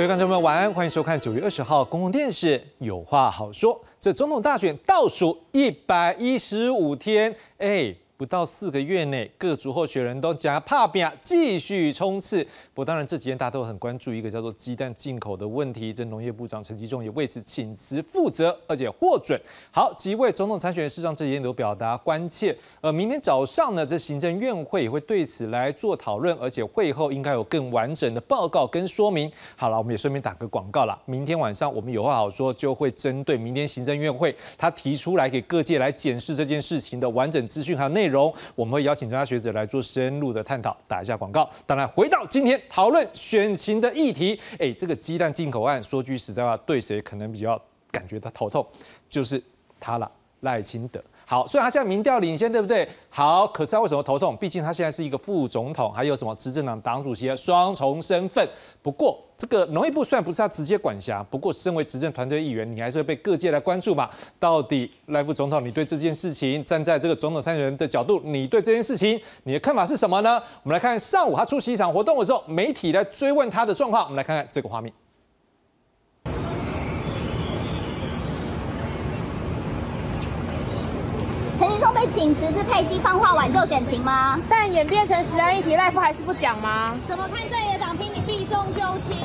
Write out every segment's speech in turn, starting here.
各位观众朋友，晚安，欢迎收看九月二十号公共电视《有话好说》。这总统大选倒数一百一十五天，哎。不到四个月内，各族候选人都加怕变，继续冲刺。不过，当然这几天大家都很关注一个叫做鸡蛋进口的问题。这农业部长陈吉仲也为此请辞负责，而且获准。好，几位总统参选人事实上这几天都表达关切。呃，明天早上呢，这行政院会也会对此来做讨论，而且会后应该有更完整的报告跟说明。好了，我们也顺便打个广告了。明天晚上我们有话好说，就会针对明天行政院会他提出来给各界来检视这件事情的完整资讯还有内容。容，我们会邀请专家学者来做深入的探讨。打一下广告。当然，回到今天讨论选情的议题，哎，这个鸡蛋进口案，说句实在话，对谁可能比较感觉到头痛，就是他了，赖清德。好，虽然他现在民调领先，对不对？好，可是他为什么头痛？毕竟他现在是一个副总统，还有什么执政党党主席的双重身份。不过，这个农业部虽然不是他直接管辖，不过身为执政团队议员，你还是会被各界来关注嘛。到底赖副总统，你对这件事情，站在这个总统参选人的角度，你对这件事情你的看法是什么呢？我们来看上午他出席一场活动的时候，媒体来追问他的状况。我们来看看这个画面。陈吉仲被请辞是佩西放话挽救选情吗？但演变成实案议题，赖夫还是不讲吗？怎么看在野党拼你避重就轻？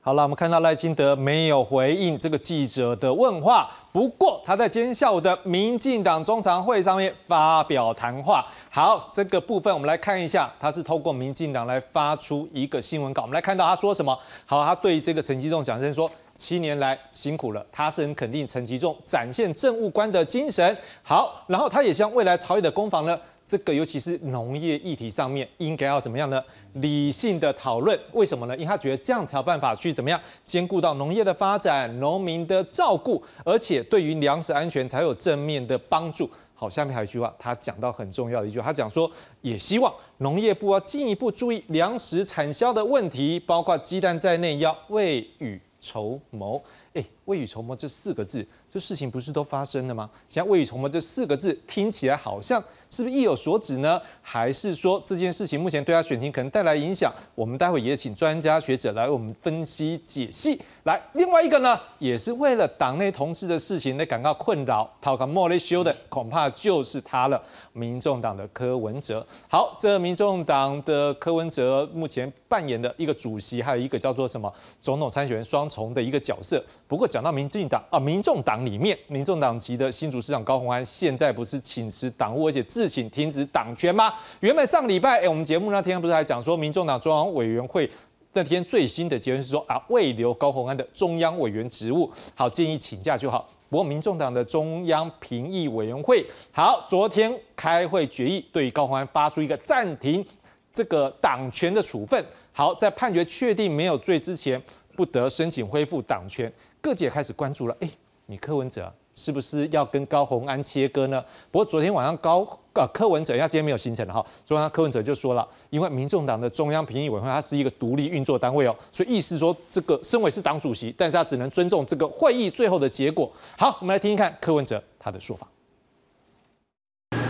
好了，我们看到赖清德没有回应这个记者的问话，不过他在今天下午的民进党中常会上面发表谈话。好，这个部分我们来看一下，他是透过民进党来发出一个新闻稿，我们来看到他说什么。好，他对这个陈吉仲讲声说。七年来辛苦了，他是很肯定陈吉仲展现政务官的精神。好，然后他也向未来朝野的攻防呢，这个尤其是农业议题上面，应该要怎么样呢？理性的讨论。为什么呢？因为他觉得这样才有办法去怎么样兼顾到农业的发展、农民的照顾，而且对于粮食安全才有正面的帮助。好，下面还有一句话，他讲到很重要的一句，他讲说，也希望农业部要进一步注意粮食产销的问题，包括鸡蛋在内，要未雨。筹谋，哎，未雨绸缪这四个字，这事情不是都发生了吗？现在未雨绸缪这四个字听起来好像。是不是意有所指呢？还是说这件事情目前对他选情可能带来影响？我们待会也请专家学者来为我们分析解析。来，另外一个呢，也是为了党内同志的事情来感到困扰，讨个莫雷修的，恐怕就是他了。民众党的柯文哲。好，这民众党的柯文哲目前扮演的一个主席，还有一个叫做什么总统参选人双重的一个角色。不过讲到民进党啊，民众党里面，民众党籍的新主市长高虹安现在不是请辞党务，而且自请停止党权吗？原本上礼拜，哎，我们节目那天不是还讲说，民众党中央委员会那天最新的结论是说啊，未留高鸿安的中央委员职务，好，建议请假就好。不过，民众党的中央评议委员会好，昨天开会决议，对高鸿安发出一个暂停这个党权的处分。好，在判决确定没有罪之前，不得申请恢复党权。各界开始关注了，哎，你柯文哲。是不是要跟高鸿安切割呢？不过昨天晚上高呃柯文哲，他今天没有行程了哈。昨天柯文哲就说了，因为民众党的中央评议委员会它是一个独立运作单位哦，所以意思说这个身为是党主席，但是他只能尊重这个会议最后的结果。好，我们来听一看柯文哲他的说法。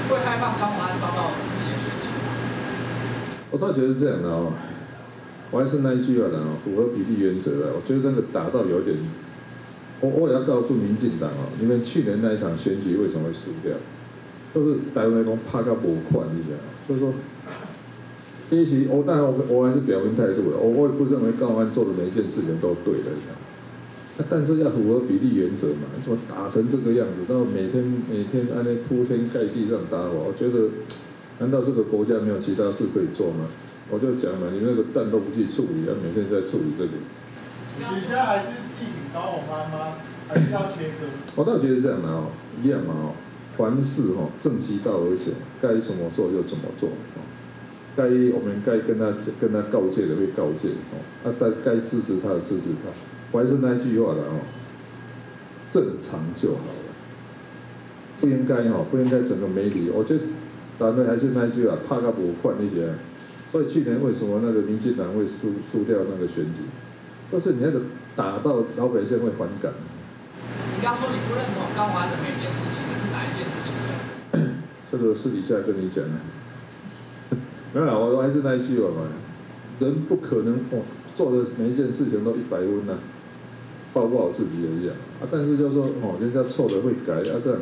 会害怕高鸿安烧到自己的事情？我倒觉得是这样的哦，我还是那一句话的哦，符合比例原则的。我觉得那个打到有点。我我也要告诉民进党哦，你们去年那一场选举为什么会输掉？就是台湾来讲怕到无款，你知道所以说，其实我当然我我还是表明态度的，我我也不认为高安做的每一件事情都对的，但是要符合比例原则嘛，说打成这个样子，然后每天每天按那铺天盖地这样打我，我觉得，难道这个国家没有其他事可以做吗？我就讲嘛，你那个蛋都不去处理，啊，每天在处理这里。取消还是？高红安吗？还是要切割？我倒觉得这样的哦，一样嘛哦，凡事哦，正其道而行，该怎么做就怎么做。该我们该跟他跟他告诫的会告诫哦，啊，该该支持他的支持他。我还是那句话的哦，正常就好了，不应该哦，不应该整个媒体。我觉得咱们还是那句话，怕他不换那些。所以去年为什么那个民进党会输输掉那个选举？就是你那个。打到老百姓会反感。你刚说你不认同高华的每一件事情，那是哪一件事情？这个私底下跟你讲。没有啦，我还是那一句话嘛，人不可能哦，做的每一件事情都一百分呐，报不好自己而已啊。啊，但是就是说哦，人家错的会改啊，这样，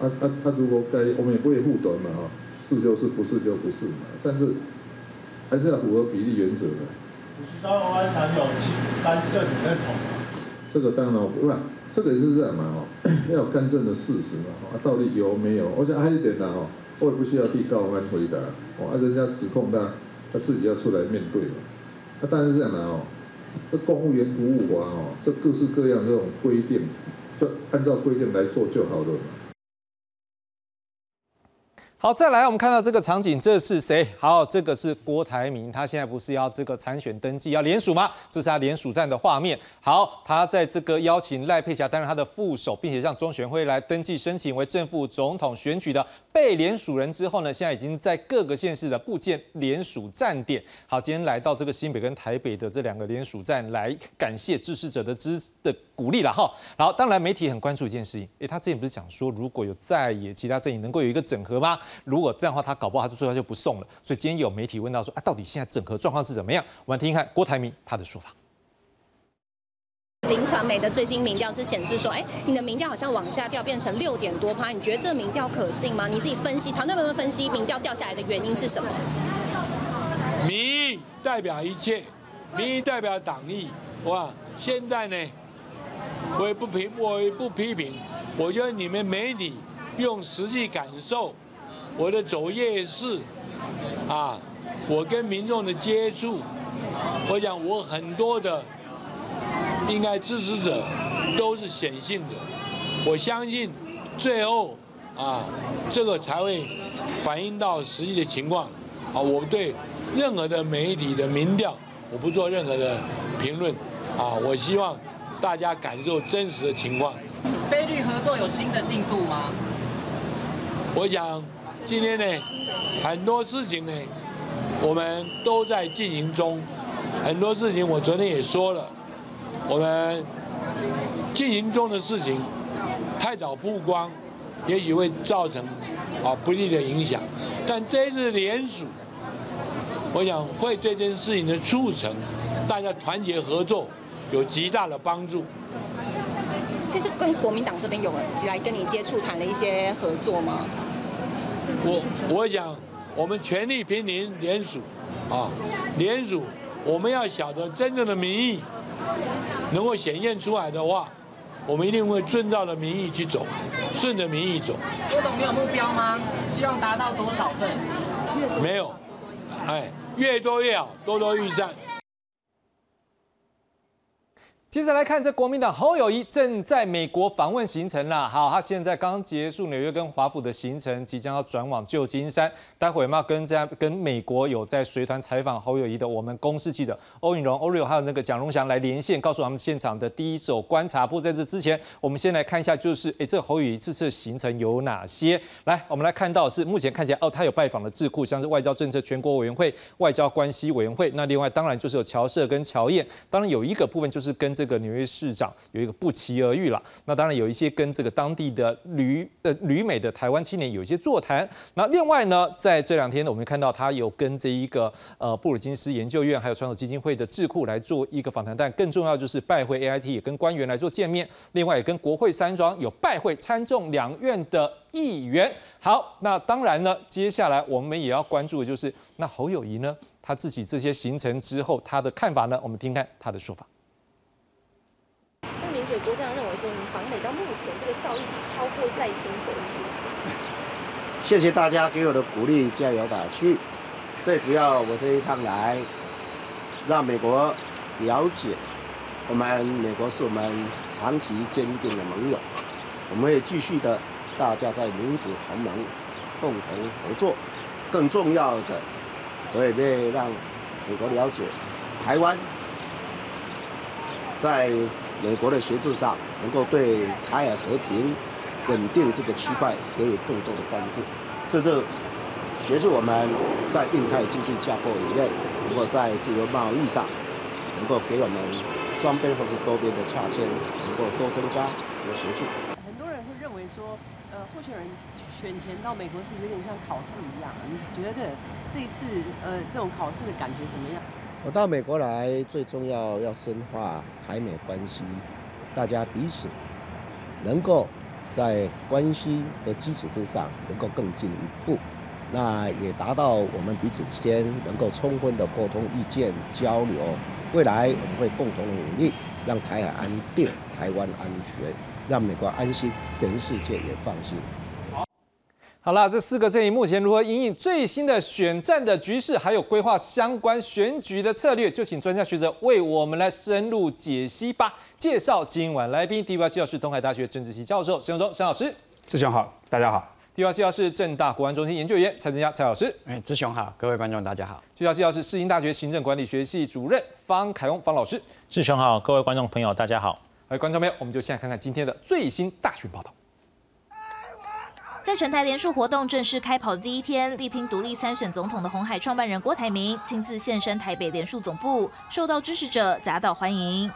啊啊啊，如果该，我们也不会护短嘛，哈，是就是，不是就不是嘛。但是还是要符合比例原则的。高雄湾谈有干政，你认同吗？这个当然不是，这个也是这样嘛，哦，要有干政的事实嘛，啊，到底有没有？我想还有一点呢，哦，我也不需要替高雄湾回答，哦，啊，人家指控他，他自己要出来面对嘛。那当然是这样的哦，这公务员服务法哦，这各式各样这种规定，就按照规定来做就好了嘛。好，再来，我们看到这个场景，这是谁？好，这个是郭台铭，他现在不是要这个参选登记要联署吗？这是他联署站的画面。好，他在这个邀请赖佩霞担任他的副手，并且向中选会来登记申请为正副总统选举的被联署人之后呢，现在已经在各个县市的部建联署站点。好，今天来到这个新北跟台北的这两个联署站来感谢支持者的支的鼓励了哈。然后，当然媒体很关注一件事情，诶，他之前不是讲说如果有在野其他阵营能够有一个整合吗？如果这样的话，他搞不好他就说他就不送了。所以今天有媒体问到说啊，到底现在整合状况是怎么样？我们听听看郭台铭他的说法。林传媒的最新民调是显示说，哎，你的民调好像往下掉，变成六点多趴，你觉得这民调可信吗？你自己分析，团队们分析民调掉下来的原因是什么？民意代表一切，民意代表党意，哇！现在呢，我也不评，我也不批评，我觉得你们媒体用实际感受。我的走夜市，啊，我跟民众的接触，我想我很多的应该支持者都是显性的，我相信最后啊，这个才会反映到实际的情况。啊，我对任何的媒体的民调，我不做任何的评论。啊，我希望大家感受真实的情况。菲律合作有新的进度吗？我想。今天呢，很多事情呢，我们都在进行中。很多事情我昨天也说了，我们进行中的事情太早曝光，也许会造成啊不利的影响。但这一次联署，我想会对这件事情的促成，大家团结合作有极大的帮助。其实跟国民党这边有来跟你接触谈了一些合作吗？我我想，我们全力拼联联署，啊，联署，我们要晓得真正的民意能够显现出来的话，我们一定会遵照着民意去走，顺着民意走。郭董，你有目标吗？希望达到多少份？没有，哎，越多越好，多多益善。接着来看，这国民党侯友谊正在美国访问行程啦。好，他现在刚结束纽约跟华府的行程，即将要转往旧金山。待会有没有跟在跟美国有在随团采访侯友谊的我们公司记者欧允荣、欧瑞还有那个蒋荣祥来连线，告诉他们现场的第一手观察。不过在这之前，我们先来看一下，就是哎，这侯友谊这次行程有哪些？来，我们来看到是目前看起来哦，他有拜访的智库，像是外交政策全国委员会、外交关系委员会。那另外当然就是有侨社跟侨宴，当然有一个部分就是跟这这个纽约市长有一个不期而遇了，那当然有一些跟这个当地的旅呃旅美的台湾青年有一些座谈。那另外呢，在这两天呢我们看到他有跟这一个呃布鲁金斯研究院还有传统基金会的智库来做一个访谈，但更重要就是拜会 AIT 也跟官员来做见面，另外也跟国会山庄有拜会参众两院的议员。好，那当然呢，接下来我们也要关注的就是那侯友谊呢，他自己这些行程之后他的看法呢，我们听看他的说法。国这样认为说，你访美到目前这个效益是超过赖清德。谢谢大家给我的鼓励，加油打气。最主要，我这一趟来，让美国了解，我们美国是我们长期坚定的盟友，我们会继续的，大家在民主同盟共同合作。更重要的，我也会让美国了解，台湾在。美国的协助上，能够对台海和平、稳定这个区块给予更多的关注，甚至协助我们在印太经济架构里面，能够在自由贸易上，能够给我们双边或是多边的洽签，能够多增加多协助。很多人会认为说，呃，候选人选前到美国是有点像考试一样，你觉得这一次呃这种考试的感觉怎么样？我到美国来，最重要要深化台美关系，大家彼此能够在关系的基础之上，能够更进一步，那也达到我们彼此之间能够充分的沟通意见交流。未来我们会共同努力，让台海安定，台湾安全，让美国安心，全世界也放心。好了，这四个阵营目前如何应应最新的选战的局势，还有规划相关选举的策略，就请专家学者为我们来深入解析吧。介绍今晚来宾，第一位介绍是东海大学政治系教授沈永忠沈老师，志雄好，大家好。第二位介绍是正大国安中心研究员蔡振佳蔡老师，哎，志雄好，各位观众大家好。介绍介绍是世新大学行政管理学系主任方凯翁方老师，志雄好，各位观众朋友大家好。哎，观众朋友，我们就先来看看今天的最新大选报道。在全台联署活动正式开跑的第一天，力拼独立参选总统的红海创办人郭台铭亲自现身台北联署总部，受到支持者夹道欢迎。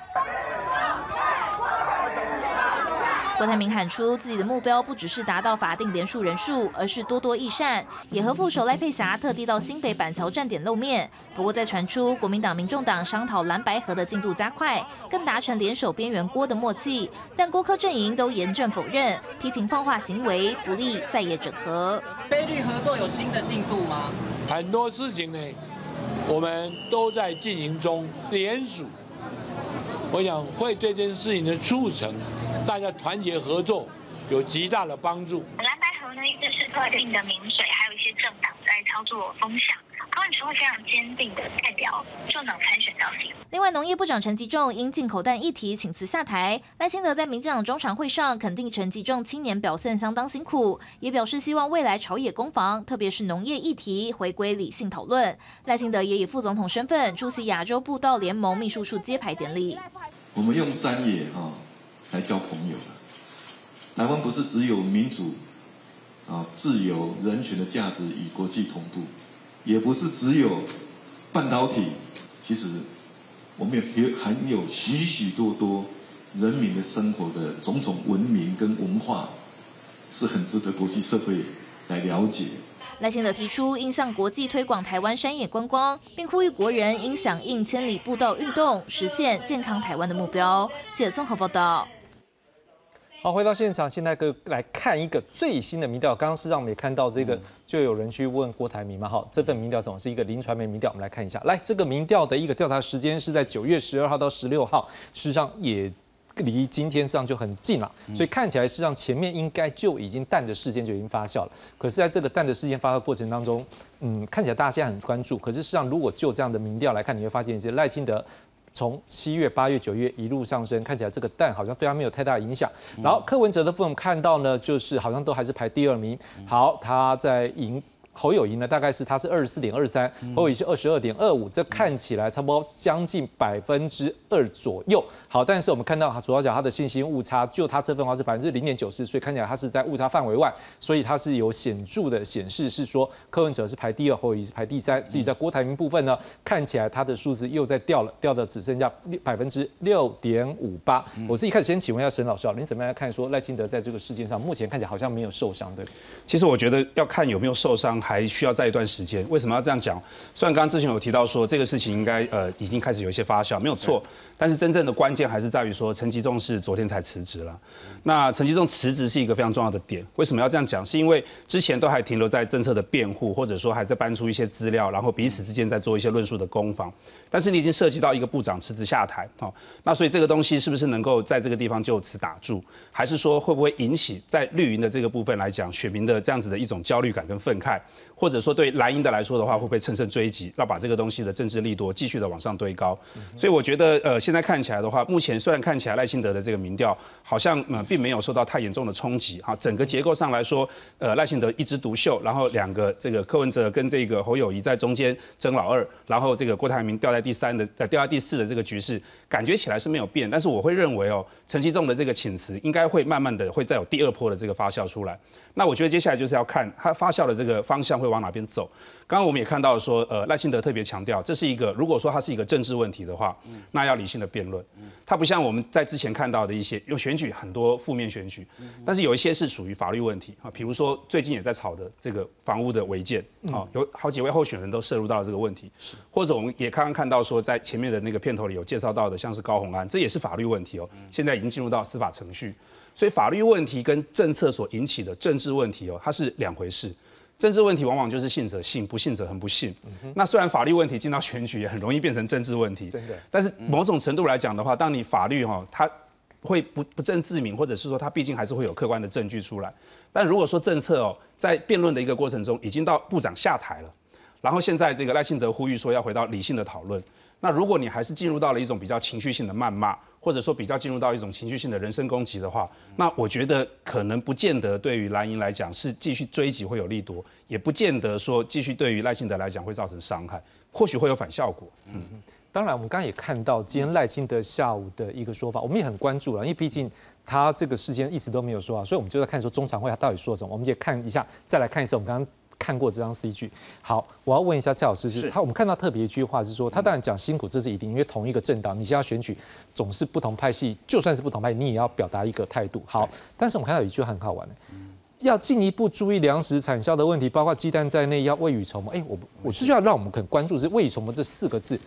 郭台铭喊出自己的目标不只是达到法定连署人数，而是多多益善，也和副手赖佩霞特地到新北板桥站点露面。不过，在传出国民党、民众党商讨蓝白河的进度加快，更达成联手边缘郭的默契，但郭科阵营都严正否认，批评放话行为不利在野整合。菲律合作有新的进度吗？很多事情呢，我们都在进行中，联署，我想会对这件事情的促成。大家团结合作有极大的帮助。蓝白河呢，一直是特定的民水，还有一些政党在操作风向。高文哲会非常坚定的代表政党参选到底。另外，农业部长陈吉仲因进口蛋议题请辞下台。赖清德在民进党中常会上肯定陈吉仲青年表现相当辛苦，也表示希望未来朝野攻防，特别是农业议题回归理性讨论。赖清德也以副总统身份出席亚洲步道联盟秘书处揭牌典礼。我们用山野哈。来交朋友的。台湾不是只有民主、啊自由、人权的价值与国际同步，也不是只有半导体。其实，我们也还有许许多多人民的生活的种种文明跟文化，是很值得国际社会来了解。赖清德提出应向国际推广台湾山野观光，并呼吁国人应响应千里步道运动，实现健康台湾的目标。记者综合报道。好，回到现场，现在个来看一个最新的民调。刚刚是让我们也看到这个，就有人去问郭台铭嘛。好，这份民调什么？是一个林传媒民调。我们来看一下，来，这个民调的一个调查时间是在九月十二号到十六号，事实上也离今天上就很近了。所以看起来，事实上前面应该就已经淡的事件就已经发酵了。可是在这个淡的事件发酵过程当中，嗯，看起来大家现在很关注。可是事实上，如果就这样的民调来看，你会发现一些赖清德。从七月、八月、九月一路上升，看起来这个蛋好像对它没有太大影响。然后柯文哲的部分看到呢，就是好像都还是排第二名。好，他在赢。侯友谊呢，大概是他是二十四点二三，侯友谊是二十二点二五，这看起来差不多将近百分之二左右。好，但是我们看到他主要讲他的信心误差，就他这份话是百分之零点九四，所以看起来他是在误差范围外，所以他是有显著的显示是说柯文哲是排第二，侯友谊是排第三。至于在郭台铭部分呢，看起来他的数字又在掉了，掉的只剩下百分之六点五八。我是一开始先请问一下沈老师啊，您怎么样看说赖清德在这个事件上目前看起来好像没有受伤对？其实我觉得要看有没有受伤。还需要再一段时间。为什么要这样讲？虽然刚刚之前有提到说这个事情应该呃已经开始有一些发酵，没有错。但是真正的关键还是在于说陈吉仲是昨天才辞职了。那陈吉仲辞职是一个非常重要的点。为什么要这样讲？是因为之前都还停留在政策的辩护，或者说还在搬出一些资料，然后彼此之间在做一些论述的攻防。但是你已经涉及到一个部长辞职下台，哦，那所以这个东西是不是能够在这个地方就此打住？还是说会不会引起在绿营的这个部分来讲，选民的这样子的一种焦虑感跟愤慨？或者说对蓝营的来说的话，会不会乘胜追击，要把这个东西的政治力度继续的往上堆高？所以我觉得，呃，现在看起来的话，目前虽然看起来赖清德的这个民调好像呃并没有受到太严重的冲击，哈，整个结构上来说，呃，赖清德一枝独秀，然后两个这个柯文哲跟这个侯友谊在中间争老二，然后这个郭台铭掉在第三的，呃，掉在第四的这个局势，感觉起来是没有变。但是我会认为哦，陈其重的这个请辞应该会慢慢的会再有第二波的这个发酵出来。那我觉得接下来就是要看他发酵的这个方向。会往哪边走。刚刚我们也看到说，呃，赖清德特别强调，这是一个如果说它是一个政治问题的话，那要理性的辩论。它不像我们在之前看到的一些有选举很多负面选举，但是有一些是属于法律问题啊，比如说最近也在炒的这个房屋的违建啊，有好几位候选人都涉入到了这个问题，或者我们也刚刚看到说，在前面的那个片头里有介绍到的，像是高鸿安，这也是法律问题哦，现在已经进入到司法程序，所以法律问题跟政策所引起的政治问题哦，它是两回事。政治问题往往就是信者信，不信者很不信。那虽然法律问题进到选举也很容易变成政治问题，真的。但是某种程度来讲的话，当你法律哈，它会不不正自明，或者是说它毕竟还是会有客观的证据出来。但如果说政策哦，在辩论的一个过程中已经到部长下台了，然后现在这个赖幸德呼吁说要回到理性的讨论。那如果你还是进入到了一种比较情绪性的谩骂，或者说比较进入到一种情绪性的人身攻击的话，那我觉得可能不见得对于蓝营来讲是继续追击会有利多，也不见得说继续对于赖清德来讲会造成伤害，或许会有反效果。嗯，当然我们刚刚也看到今天赖清德下午的一个说法，我们也很关注了，因为毕竟他这个事件一直都没有说啊，所以我们就在看说中常会他到底说什么，我们也看一下，再来看一次我们刚刚。看过这张 CG，好，我要问一下蔡老师，是他我们看到特别一句话是说，他当然讲辛苦，这是一定，因为同一个政党，你现在选举总是不同派系，就算是不同派，你也要表达一个态度。好，但是我们看到一句话很好玩的，要进一步注意粮食产销的问题，包括鸡蛋在内，要未雨绸缪。哎，我我这就要让我们很关注是未雨绸缪这四个字，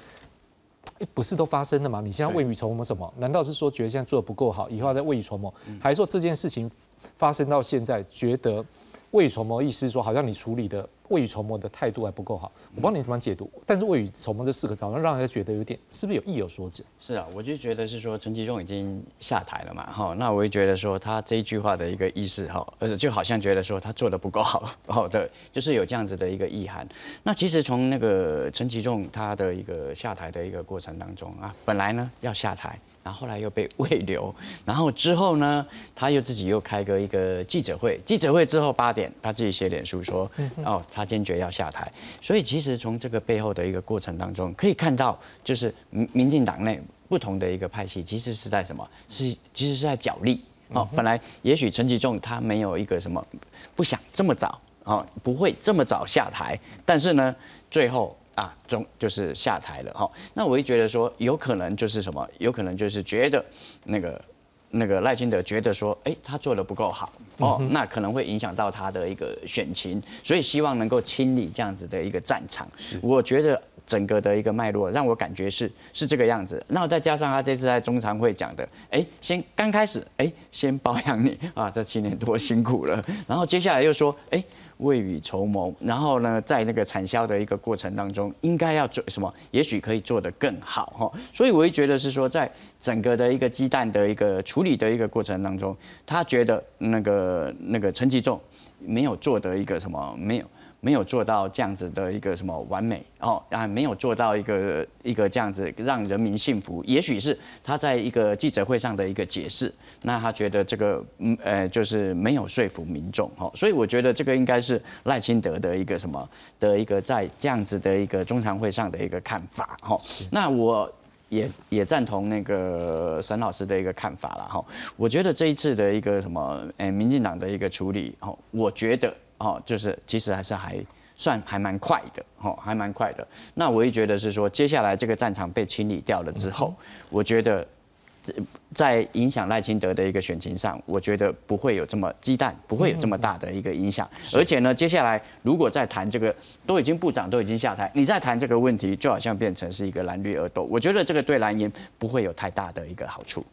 哎，不是都发生了吗？你现在未雨绸缪什么？难道是说觉得现在做的不够好，以后要再未雨绸缪，还是说这件事情发生到现在，觉得？未雨绸缪，意思是说，好像你处理的未雨绸缪的态度还不够好。我帮你怎么解读，但是未雨绸缪这四个字，好像让人家觉得有点，是不是有意有所指？是啊，我就觉得是说，陈吉仲已经下台了嘛，哈，那我就觉得说，他这一句话的一个意思，哈，而且就好像觉得说他做的不够好，好的，就是有这样子的一个意涵。那其实从那个陈吉仲他的一个下台的一个过程当中啊，本来呢要下台。然后后来又被 胃流，然后之后呢，他又自己又开个一个记者会，记者会之后八点，他自己写脸书说，哦，他坚决要下台。所以其实从这个背后的一个过程当中，可以看到，就是民民进党内不同的一个派系，其实是在什么？是其实是在角力。哦，本来也许陈吉仲他没有一个什么不想这么早，哦，不会这么早下台，但是呢，最后。啊，中就是下台了哈。那我会觉得说，有可能就是什么，有可能就是觉得那个那个赖清德觉得说，哎，他做的不够好哦，那可能会影响到他的一个选情，所以希望能够清理这样子的一个战场。我觉得整个的一个脉络让我感觉是是这个样子。那再加上他这次在中常会讲的，哎，先刚开始哎，先包养你 啊，这七年多辛苦了，然后接下来又说，哎。未雨绸缪，然后呢，在那个产销的一个过程当中，应该要做什么？也许可以做得更好哈。所以我会觉得是说，在整个的一个鸡蛋的一个处理的一个过程当中，他觉得那个那个陈吉仲没有做的一个什么没有。没有做到这样子的一个什么完美哦，啊，没有做到一个一个这样子让人民信服。也许是他在一个记者会上的一个解释，那他觉得这个嗯呃就是没有说服民众哈，所以我觉得这个应该是赖清德的一个什么的一个在这样子的一个中常会上的一个看法哈。那我也也赞同那个沈老师的一个看法了哈。我觉得这一次的一个什么诶民进党的一个处理哦，我觉得。哦，就是其实还是还算还蛮快的，哦，还蛮快的。那我也觉得是说，接下来这个战场被清理掉了之后，我觉得在影响赖清德的一个选情上，我觉得不会有这么鸡蛋，不会有这么大的一个影响。而且呢，接下来如果再谈这个，都已经部长都已经下台，你再谈这个问题，就好像变成是一个蓝绿恶斗。我觉得这个对蓝营不会有太大的一个好处。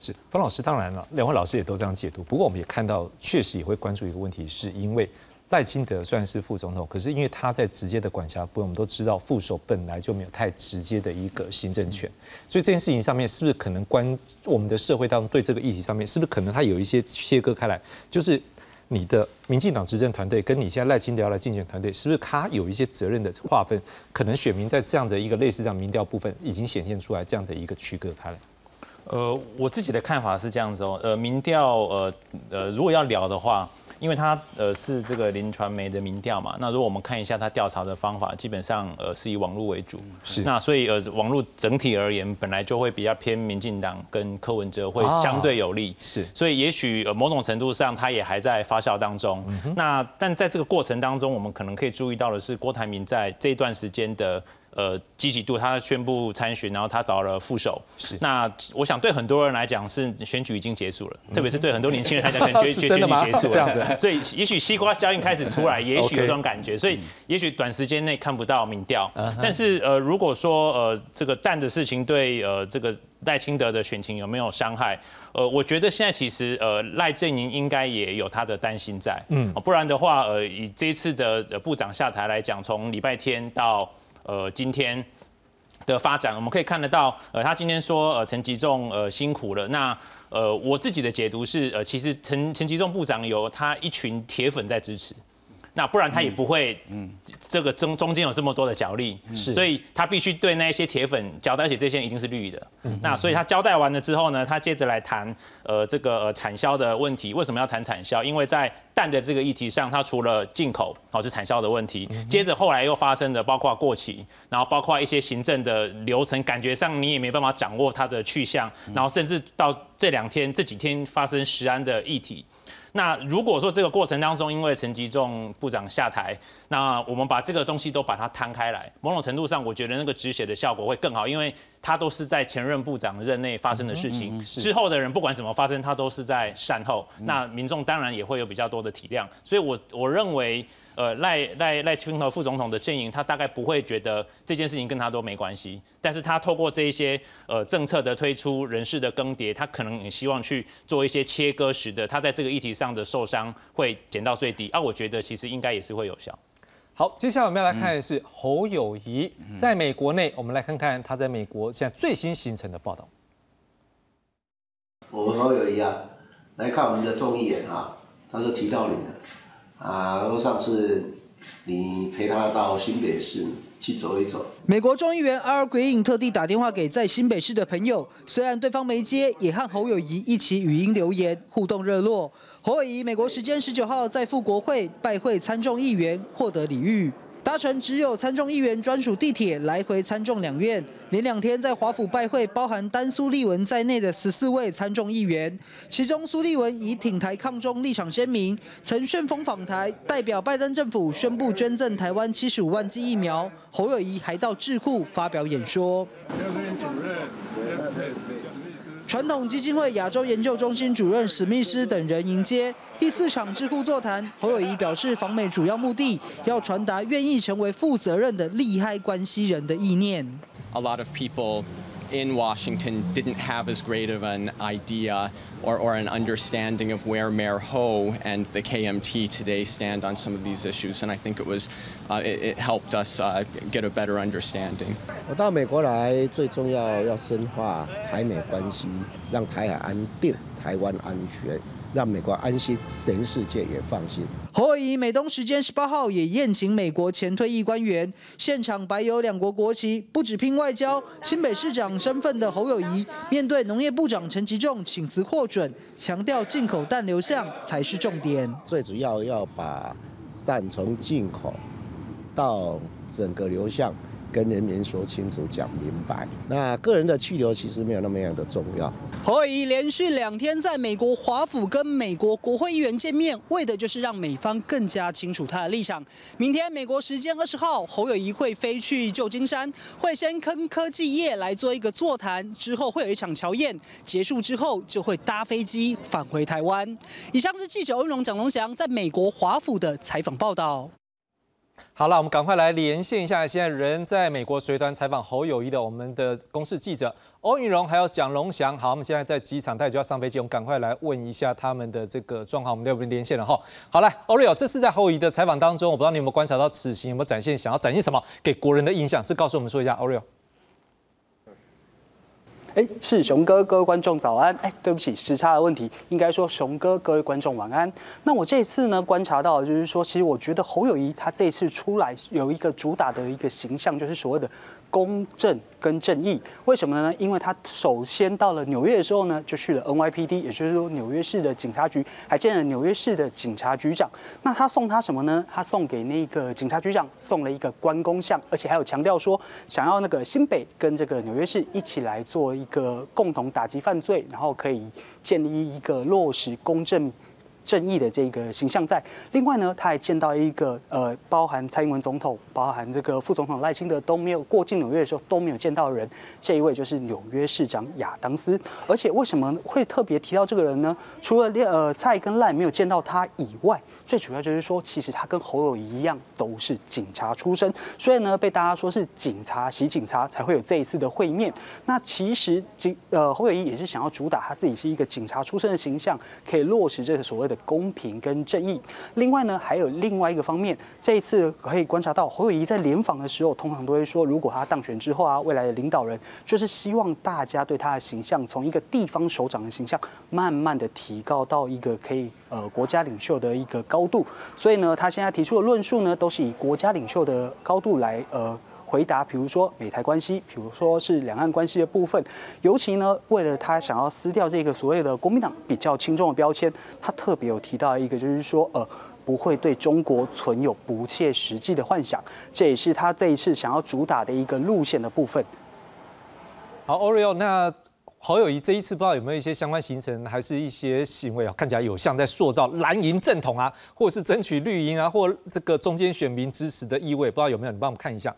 是方老师，当然了，两位老师也都这样解读。不过我们也看到，确实也会关注一个问题，是因为。赖清德虽然是副总统，可是因为他在直接的管辖部分，我们都知道副手本来就没有太直接的一个行政权，所以这件事情上面是不是可能关我们的社会当中对这个议题上面是不是可能他有一些切割开来？就是你的民进党执政团队跟你现在赖清德要来竞选团队，是不是他有一些责任的划分？可能选民在这样的一个类似这样民调部分已经显现出来这样的一个区隔开来。呃，我自己的看法是这样子哦，呃，民调呃呃，如果要聊的话。因为它呃是这个林传媒的民调嘛，那如果我们看一下它调查的方法，基本上呃是以网络为主，是那所以呃网络整体而言本来就会比较偏民进党跟柯文哲会相对有利，是，所以也许呃某种程度上它也还在发酵当中。那但在这个过程当中，我们可能可以注意到的是郭台铭在这一段时间的。呃，积极度，他宣布参选，然后他找了副手。是，那我想对很多人来讲，是选举已经结束了，特别是对很多年轻人来讲，可能觉得选举结束了。这样子，所以也许西瓜效应开始出来，也许有这种感觉。所以也许短时间内看不到民调，但是呃，如果说呃这个蛋的事情对呃这个赖清德的选情有没有伤害？呃，我觉得现在其实呃赖阵营应该也有他的担心在，嗯，不然的话，呃以这一次的部长下台来讲，从礼拜天到呃，今天的发展，我们可以看得到，呃，他今天说，呃，陈吉仲，呃，辛苦了。那，呃，我自己的解读是，呃，其实陈陈吉仲部长有他一群铁粉在支持。那不然他也不会，嗯，这个中中间有这么多的角力，是，所以他必须对那些铁粉交代，而且这些一定是绿的。那所以他交代完了之后呢，他接着来谈，呃，这个呃产销的问题。为什么要谈产销？因为在蛋的这个议题上，它除了进口，哦是产销的问题，接着后来又发生的包括过期，然后包括一些行政的流程，感觉上你也没办法掌握它的去向，然后甚至到这两天这几天发生食安的议题。那如果说这个过程当中，因为陈吉仲部长下台，那我们把这个东西都把它摊开来，某种程度上，我觉得那个止血的效果会更好，因为它都是在前任部长任内发生的事情，之后的人不管怎么发生，他都是在善后，那民众当然也会有比较多的体谅，所以我我认为。呃，赖赖赖清德副总统的阵营，他大概不会觉得这件事情跟他都没关系，但是他透过这一些呃政策的推出、人事的更迭，他可能也希望去做一些切割，使得他在这个议题上的受伤会减到最低。啊，我觉得其实应该也是会有效。好，接下来我们要来看的是侯友谊在美国内，我们来看看他在美国现在最新形成的报道。我们侯友谊啊，来看我们的众议员啊，他说提到你了。啊，说上次你陪他到新北市去走一走。美国众议员阿尔奎因特地打电话给在新北市的朋友，虽然对方没接，也和侯友谊一起语音留言，互动热络。侯友谊美国时间十九号在赴国会拜会参众议员，获得礼遇。搭乘只有参众议员专属地铁来回参众两院，连两天在华府拜会，包含丹苏利文在内的十四位参众议员。其中苏利文以挺台抗中立场鲜明，曾旋风访台，代表拜登政府宣布捐赠台湾七十五万剂疫苗。侯友谊还到智库发表演说。传统基金会亚洲研究中心主任史密斯等人迎接第四场智库座谈。侯友谊表示，访美主要目的要传达愿意成为负责任的利害关系人的意念。A lot of people. in Washington didn't have as great of an idea or, or an understanding of where Mayor Ho and the KMT today stand on some of these issues. And I think it was, uh, it, it, helped us uh, get a better understanding. 我到美国来，最重要要深化台美关系，让台海安定，台湾安全。 让美国安心，全世界也放心。侯友谊美东时间十八号也宴请美国前退役官员，现场摆有两国国旗。不止拼外交，新北市长身份的侯友谊面对农业部长陈吉仲请辞获准，强调进口蛋流向才是重点。最主要要把蛋从进口到整个流向。跟人民说清楚、讲明白。那个人的去留其实没有那么样的重要。侯友谊连续两天在美国华府跟美国国会议员见面，为的就是让美方更加清楚他的立场。明天美国时间二十号，侯友谊会飞去旧金山，会先跟科技业来做一个座谈，之后会有一场乔宴，结束之后就会搭飞机返回台湾。以上是记者欧荣、蒋龙祥在美国华府的采访报道。好了，我们赶快来连线一下，现在人在美国随团采访侯友谊的我们的公视记者欧云荣，还有蒋龙祥。好，我们现在在机场，他就要上飞机，我们赶快来问一下他们的这个状况。我们要不连线了哈？好来，欧瑞欧，这次在侯友谊的采访当中，我不知道你有没有观察到此行有没有展现想要展现什么给国人的印象，是告诉我们说一下，欧瑞欧。哎，是熊哥，各位观众早安。哎，对不起，时差的问题，应该说熊哥，各位观众晚安。那我这次呢，观察到就是说，其实我觉得侯友谊他这次出来有一个主打的一个形象，就是所谓的公正跟正义，为什么呢？因为他首先到了纽约的时候呢，就去了 NYPD，也就是说纽约市的警察局，还见了纽约市的警察局长。那他送他什么呢？他送给那个警察局长送了一个关公像，而且还有强调说，想要那个新北跟这个纽约市一起来做一个共同打击犯罪，然后可以建立一个落实公正。正义的这个形象在。另外呢，他还见到一个呃，包含蔡英文总统、包含这个副总统赖清德都没有过境纽约的时候都没有见到人，这一位就是纽约市长亚当斯。而且为什么会特别提到这个人呢？除了呃蔡跟赖没有见到他以外，最主要就是说，其实他跟侯友谊一样都是警察出身，所以呢被大家说是警察洗警察才会有这一次的会面。那其实警呃侯友谊也是想要主打他自己是一个警察出身的形象，可以落实这个所谓的。公平跟正义。另外呢，还有另外一个方面，这一次可以观察到侯友谊在联访的时候，通常都会说，如果他当选之后啊，未来的领导人就是希望大家对他的形象，从一个地方首长的形象，慢慢的提高到一个可以呃国家领袖的一个高度。所以呢，他现在提出的论述呢，都是以国家领袖的高度来呃。回答，比如说美台关系，比如说是两岸关系的部分，尤其呢，为了他想要撕掉这个所谓的国民党比较轻重的标签，他特别有提到一个，就是说，呃，不会对中国存有不切实际的幻想，这也是他这一次想要主打的一个路线的部分。好，Oreo，那侯友谊这一次不知道有没有一些相关行程，还是一些行为啊，看起来有像在塑造蓝营正统啊，或者是争取绿营啊，或这个中间选民支持的意味，不知道有没有？你帮我们看一下。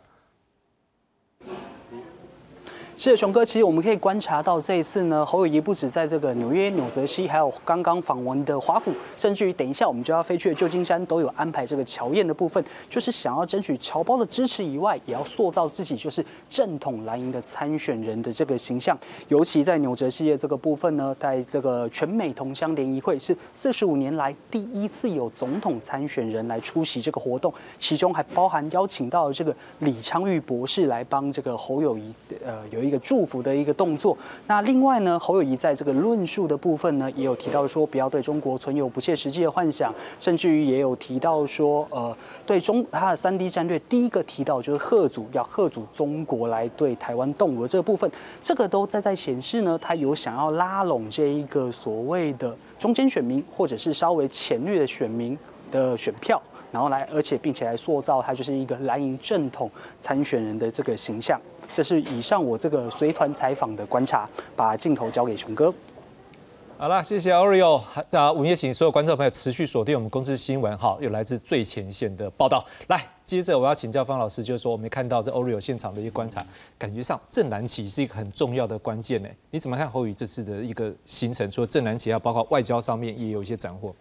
是的，熊哥，其实我们可以观察到，这一次呢，侯友谊不止在这个纽约、纽泽西，还有刚刚访问的华府，甚至于等一下我们就要飞去的旧金山，都有安排这个乔宴的部分，就是想要争取侨胞的支持以外，也要塑造自己就是正统蓝营的参选人的这个形象。尤其在纽泽西的这个部分呢，在这个全美同乡联谊会是四十五年来第一次有总统参选人来出席这个活动，其中还包含邀请到这个李昌钰博士来帮这个侯友谊，呃，有一。一个祝福的一个动作。那另外呢，侯友谊在这个论述的部分呢，也有提到说，不要对中国存有不切实际的幻想，甚至于也有提到说，呃，对中他的三 D 战略，第一个提到就是贺祖要贺祖中国来对台湾动武这个部分，这个都在在显示呢，他有想要拉拢这一个所谓的中间选民，或者是稍微浅绿的选民的选票，然后来，而且并且来塑造他就是一个蓝营正统参选人的这个形象。这是以上我这个随团采访的观察，把镜头交给熊哥。好了，谢谢 Oreo。在午夜醒，所有观众朋友持续锁定我们公司新闻，哈，有来自最前线的报道。来，接着我要请教方老师，就是说我们看到这 Oreo 现场的一个观察，感觉上正南旗是一个很重要的关键呢。你怎么看侯宇这次的一个行程？除了正蓝旗，要包括外交上面也有一些斩获。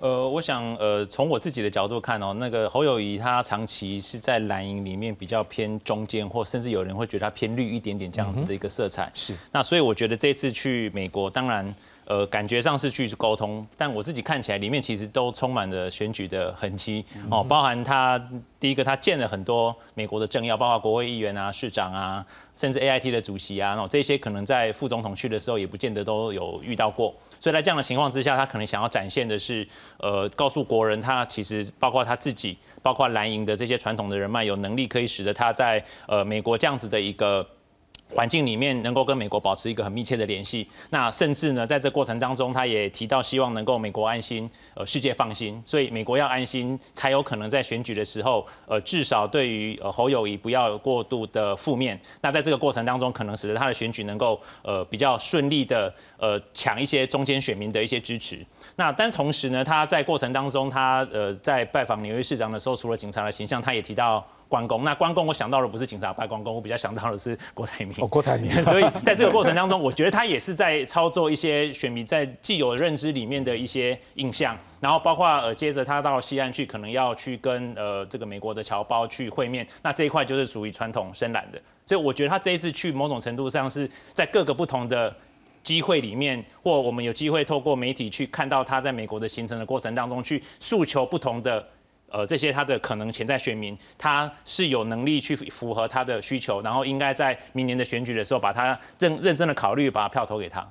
呃，我想，呃，从我自己的角度看哦，那个侯友谊他长期是在蓝营里面比较偏中间，或甚至有人会觉得他偏绿一点点这样子的一个色彩。是。那所以我觉得这次去美国，当然，呃，感觉上是去沟通，但我自己看起来里面其实都充满了选举的痕迹哦，包含他第一个他见了很多美国的政要，包括国会议员啊、市长啊。甚至 A I T 的主席啊，那这些可能在副总统去的时候也不见得都有遇到过，所以在这样的情况之下，他可能想要展现的是，呃，告诉国人他其实包括他自己，包括蓝营的这些传统的人脉，有能力可以使得他在呃美国这样子的一个。环境里面能够跟美国保持一个很密切的联系，那甚至呢，在这过程当中，他也提到希望能够美国安心，呃，世界放心，所以美国要安心，才有可能在选举的时候，呃，至少对于呃侯友谊不要过度的负面。那在这个过程当中，可能使得他的选举能够呃比较顺利的呃抢一些中间选民的一些支持。那但同时呢，他在过程当中，他呃在拜访纽约市长的时候，除了警察的形象，他也提到。关公，那关公我想到的不是警察拜关公，我比较想到的是郭台铭。哦，郭台铭。所以在这个过程当中，我觉得他也是在操作一些选民在既有认知里面的一些印象，然后包括呃接着他到西安去，可能要去跟呃这个美国的侨胞去会面，那这一块就是属于传统深蓝的。所以我觉得他这一次去某种程度上是在各个不同的机会里面，或我们有机会透过媒体去看到他在美国的行程的过程当中，去诉求不同的。呃，这些他的可能潜在选民，他是有能力去符合他的需求，然后应该在明年的选举的时候，把他认认真的考虑，把票投给他。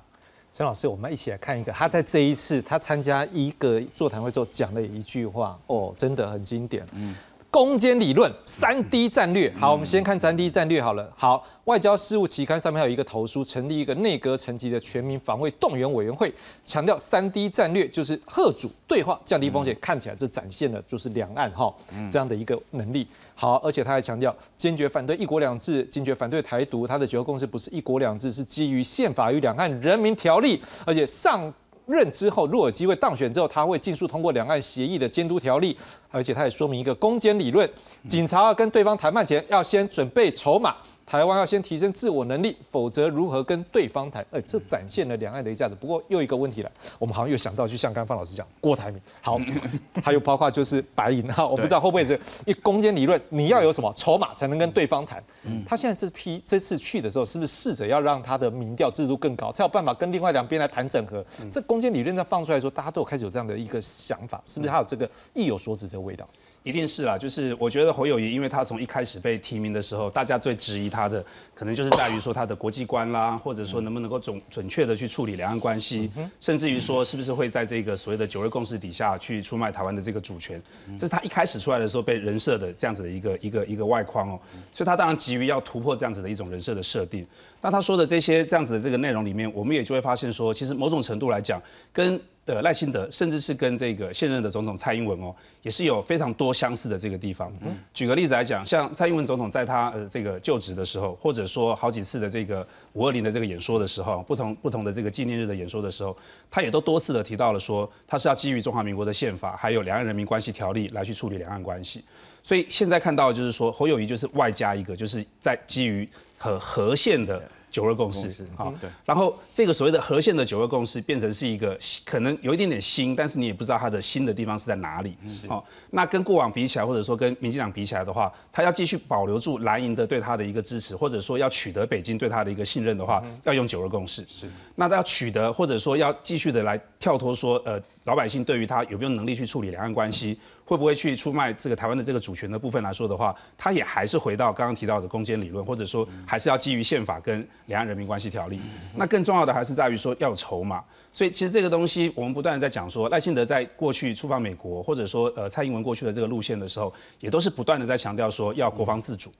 沈老师，我们一起来看一个，他在这一次他参加一个座谈会之后讲的一句话，哦，真的很经典。嗯，攻坚理论三 D 战略。好，我们先看三 D 战略好了。好，外交事务期刊上面还有一个投书，成立一个内阁层级的全民防卫动员委员会，强调三 D 战略就是贺主对话，降低风险。看起来这展现了就是两岸哈这样的一个能力。好，而且他还强调坚决反对一国两制，坚决反对台独。他的九二共识不是一国两制，是基于宪法与两岸人民条例，而且上。任之后，若有机会当选之后，他会尽速通过两岸协议的监督条例，而且他也说明一个攻坚理论：警察要跟对方谈判前，要先准备筹码。台湾要先提升自我能力，否则如何跟对方谈？哎，这展现了两岸的一价值。不过又一个问题了，我们好像又想到，就像刚方老师讲，郭台铭好，还有包括就是白银哈，我不知道会不会是一攻坚理论，你要有什么筹码才能跟对方谈？他现在这批这次去的时候，是不是试着要让他的民调制度更高，才有办法跟另外两边来谈整合？这攻坚理论在放出来说，大家都有开始有这样的一个想法，是不是他有这个意有所指这个味道？一定是啦，就是我觉得侯友谊，因为他从一开始被提名的时候，大家最质疑他的，可能就是在于说他的国际观啦，或者说能不能够准准确的去处理两岸关系，甚至于说是不是会在这个所谓的九二共识底下去出卖台湾的这个主权，这是他一开始出来的时候被人设的这样子的一个一个一个外框哦，所以他当然急于要突破这样子的一种人设的设定。那他说的这些这样子的这个内容里面，我们也就会发现说，其实某种程度来讲，跟呃，赖清德甚至是跟这个现任的总统蔡英文哦，也是有非常多相似的这个地方。举个例子来讲，像蔡英文总统在他呃这个就职的时候，或者说好几次的这个五二零的这个演说的时候，不同不同的这个纪念日的演说的时候，他也都多次的提到了说，他是要基于中华民国的宪法，还有两岸人民关系条例来去处理两岸关系。所以现在看到就是说，侯友谊就是外加一个，就是在基于和和宪的。九二共识，好，然后这个所谓的核线的九二共识变成是一个可能有一点点新，但是你也不知道它的新的地方是在哪里，好，那跟过往比起来，或者说跟民进党比起来的话，他要继续保留住蓝营的对他的一个支持，或者说要取得北京对他的一个信任的话，要用九二共识，是，那他要取得或者说要继续的来跳脱说，呃。老百姓对于他有没有能力去处理两岸关系，会不会去出卖这个台湾的这个主权的部分来说的话，他也还是回到刚刚提到的攻坚理论，或者说还是要基于宪法跟两岸人民关系条例。那更重要的还是在于说要有筹码。所以其实这个东西我们不断的在讲说，赖幸德在过去出访美国，或者说呃蔡英文过去的这个路线的时候，也都是不断的在强调说要国防自主，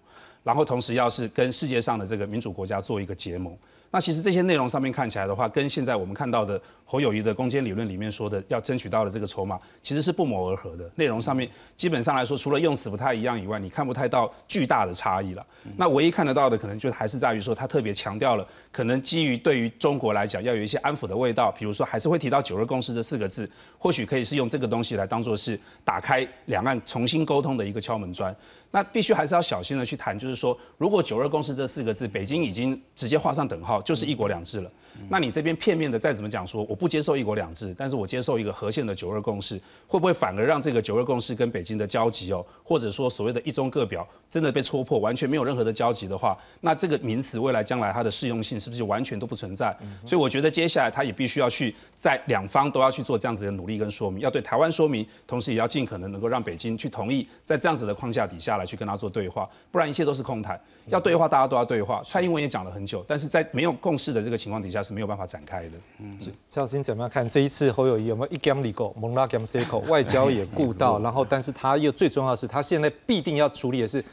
然后同时要是跟世界上的这个民主国家做一个结盟。那其实这些内容上面看起来的话，跟现在我们看到的侯友谊的攻坚理论里面说的要争取到的这个筹码，其实是不谋而合的。内容上面基本上来说，除了用词不太一样以外，你看不太到巨大的差异了。那唯一看得到的，可能就还是在于说，他特别强调了，可能基于对于中国来讲，要有一些安抚的味道，比如说还是会提到九二共识这四个字，或许可以是用这个东西来当做是打开两岸重新沟通的一个敲门砖。那必须还是要小心的去谈，就是说，如果九二共识这四个字，北京已经直接画上等号，就是一国两制了。那你这边片面的再怎么讲说，我不接受一国两制，但是我接受一个和宪的九二共识，会不会反而让这个九二共识跟北京的交集哦，或者说所谓的一中各表真的被戳破，完全没有任何的交集的话，那这个名词未来将来它的适用性是不是完全都不存在？所以我觉得接下来他也必须要去在两方都要去做这样子的努力跟说明，要对台湾说明，同时也要尽可能能够让北京去同意在这样子的框架底下来去跟他做对话，不然一切都是空谈。要对话，大家都要对话。蔡英文也讲了很久，但是在没有共识的这个情况底下是没有办法展开的。嗯，赵老师怎么样看这一次侯友谊有没有一 game 里够蒙拉 game c 口外交也顾到，然后但是他又最重要的是他现在必定要处理的是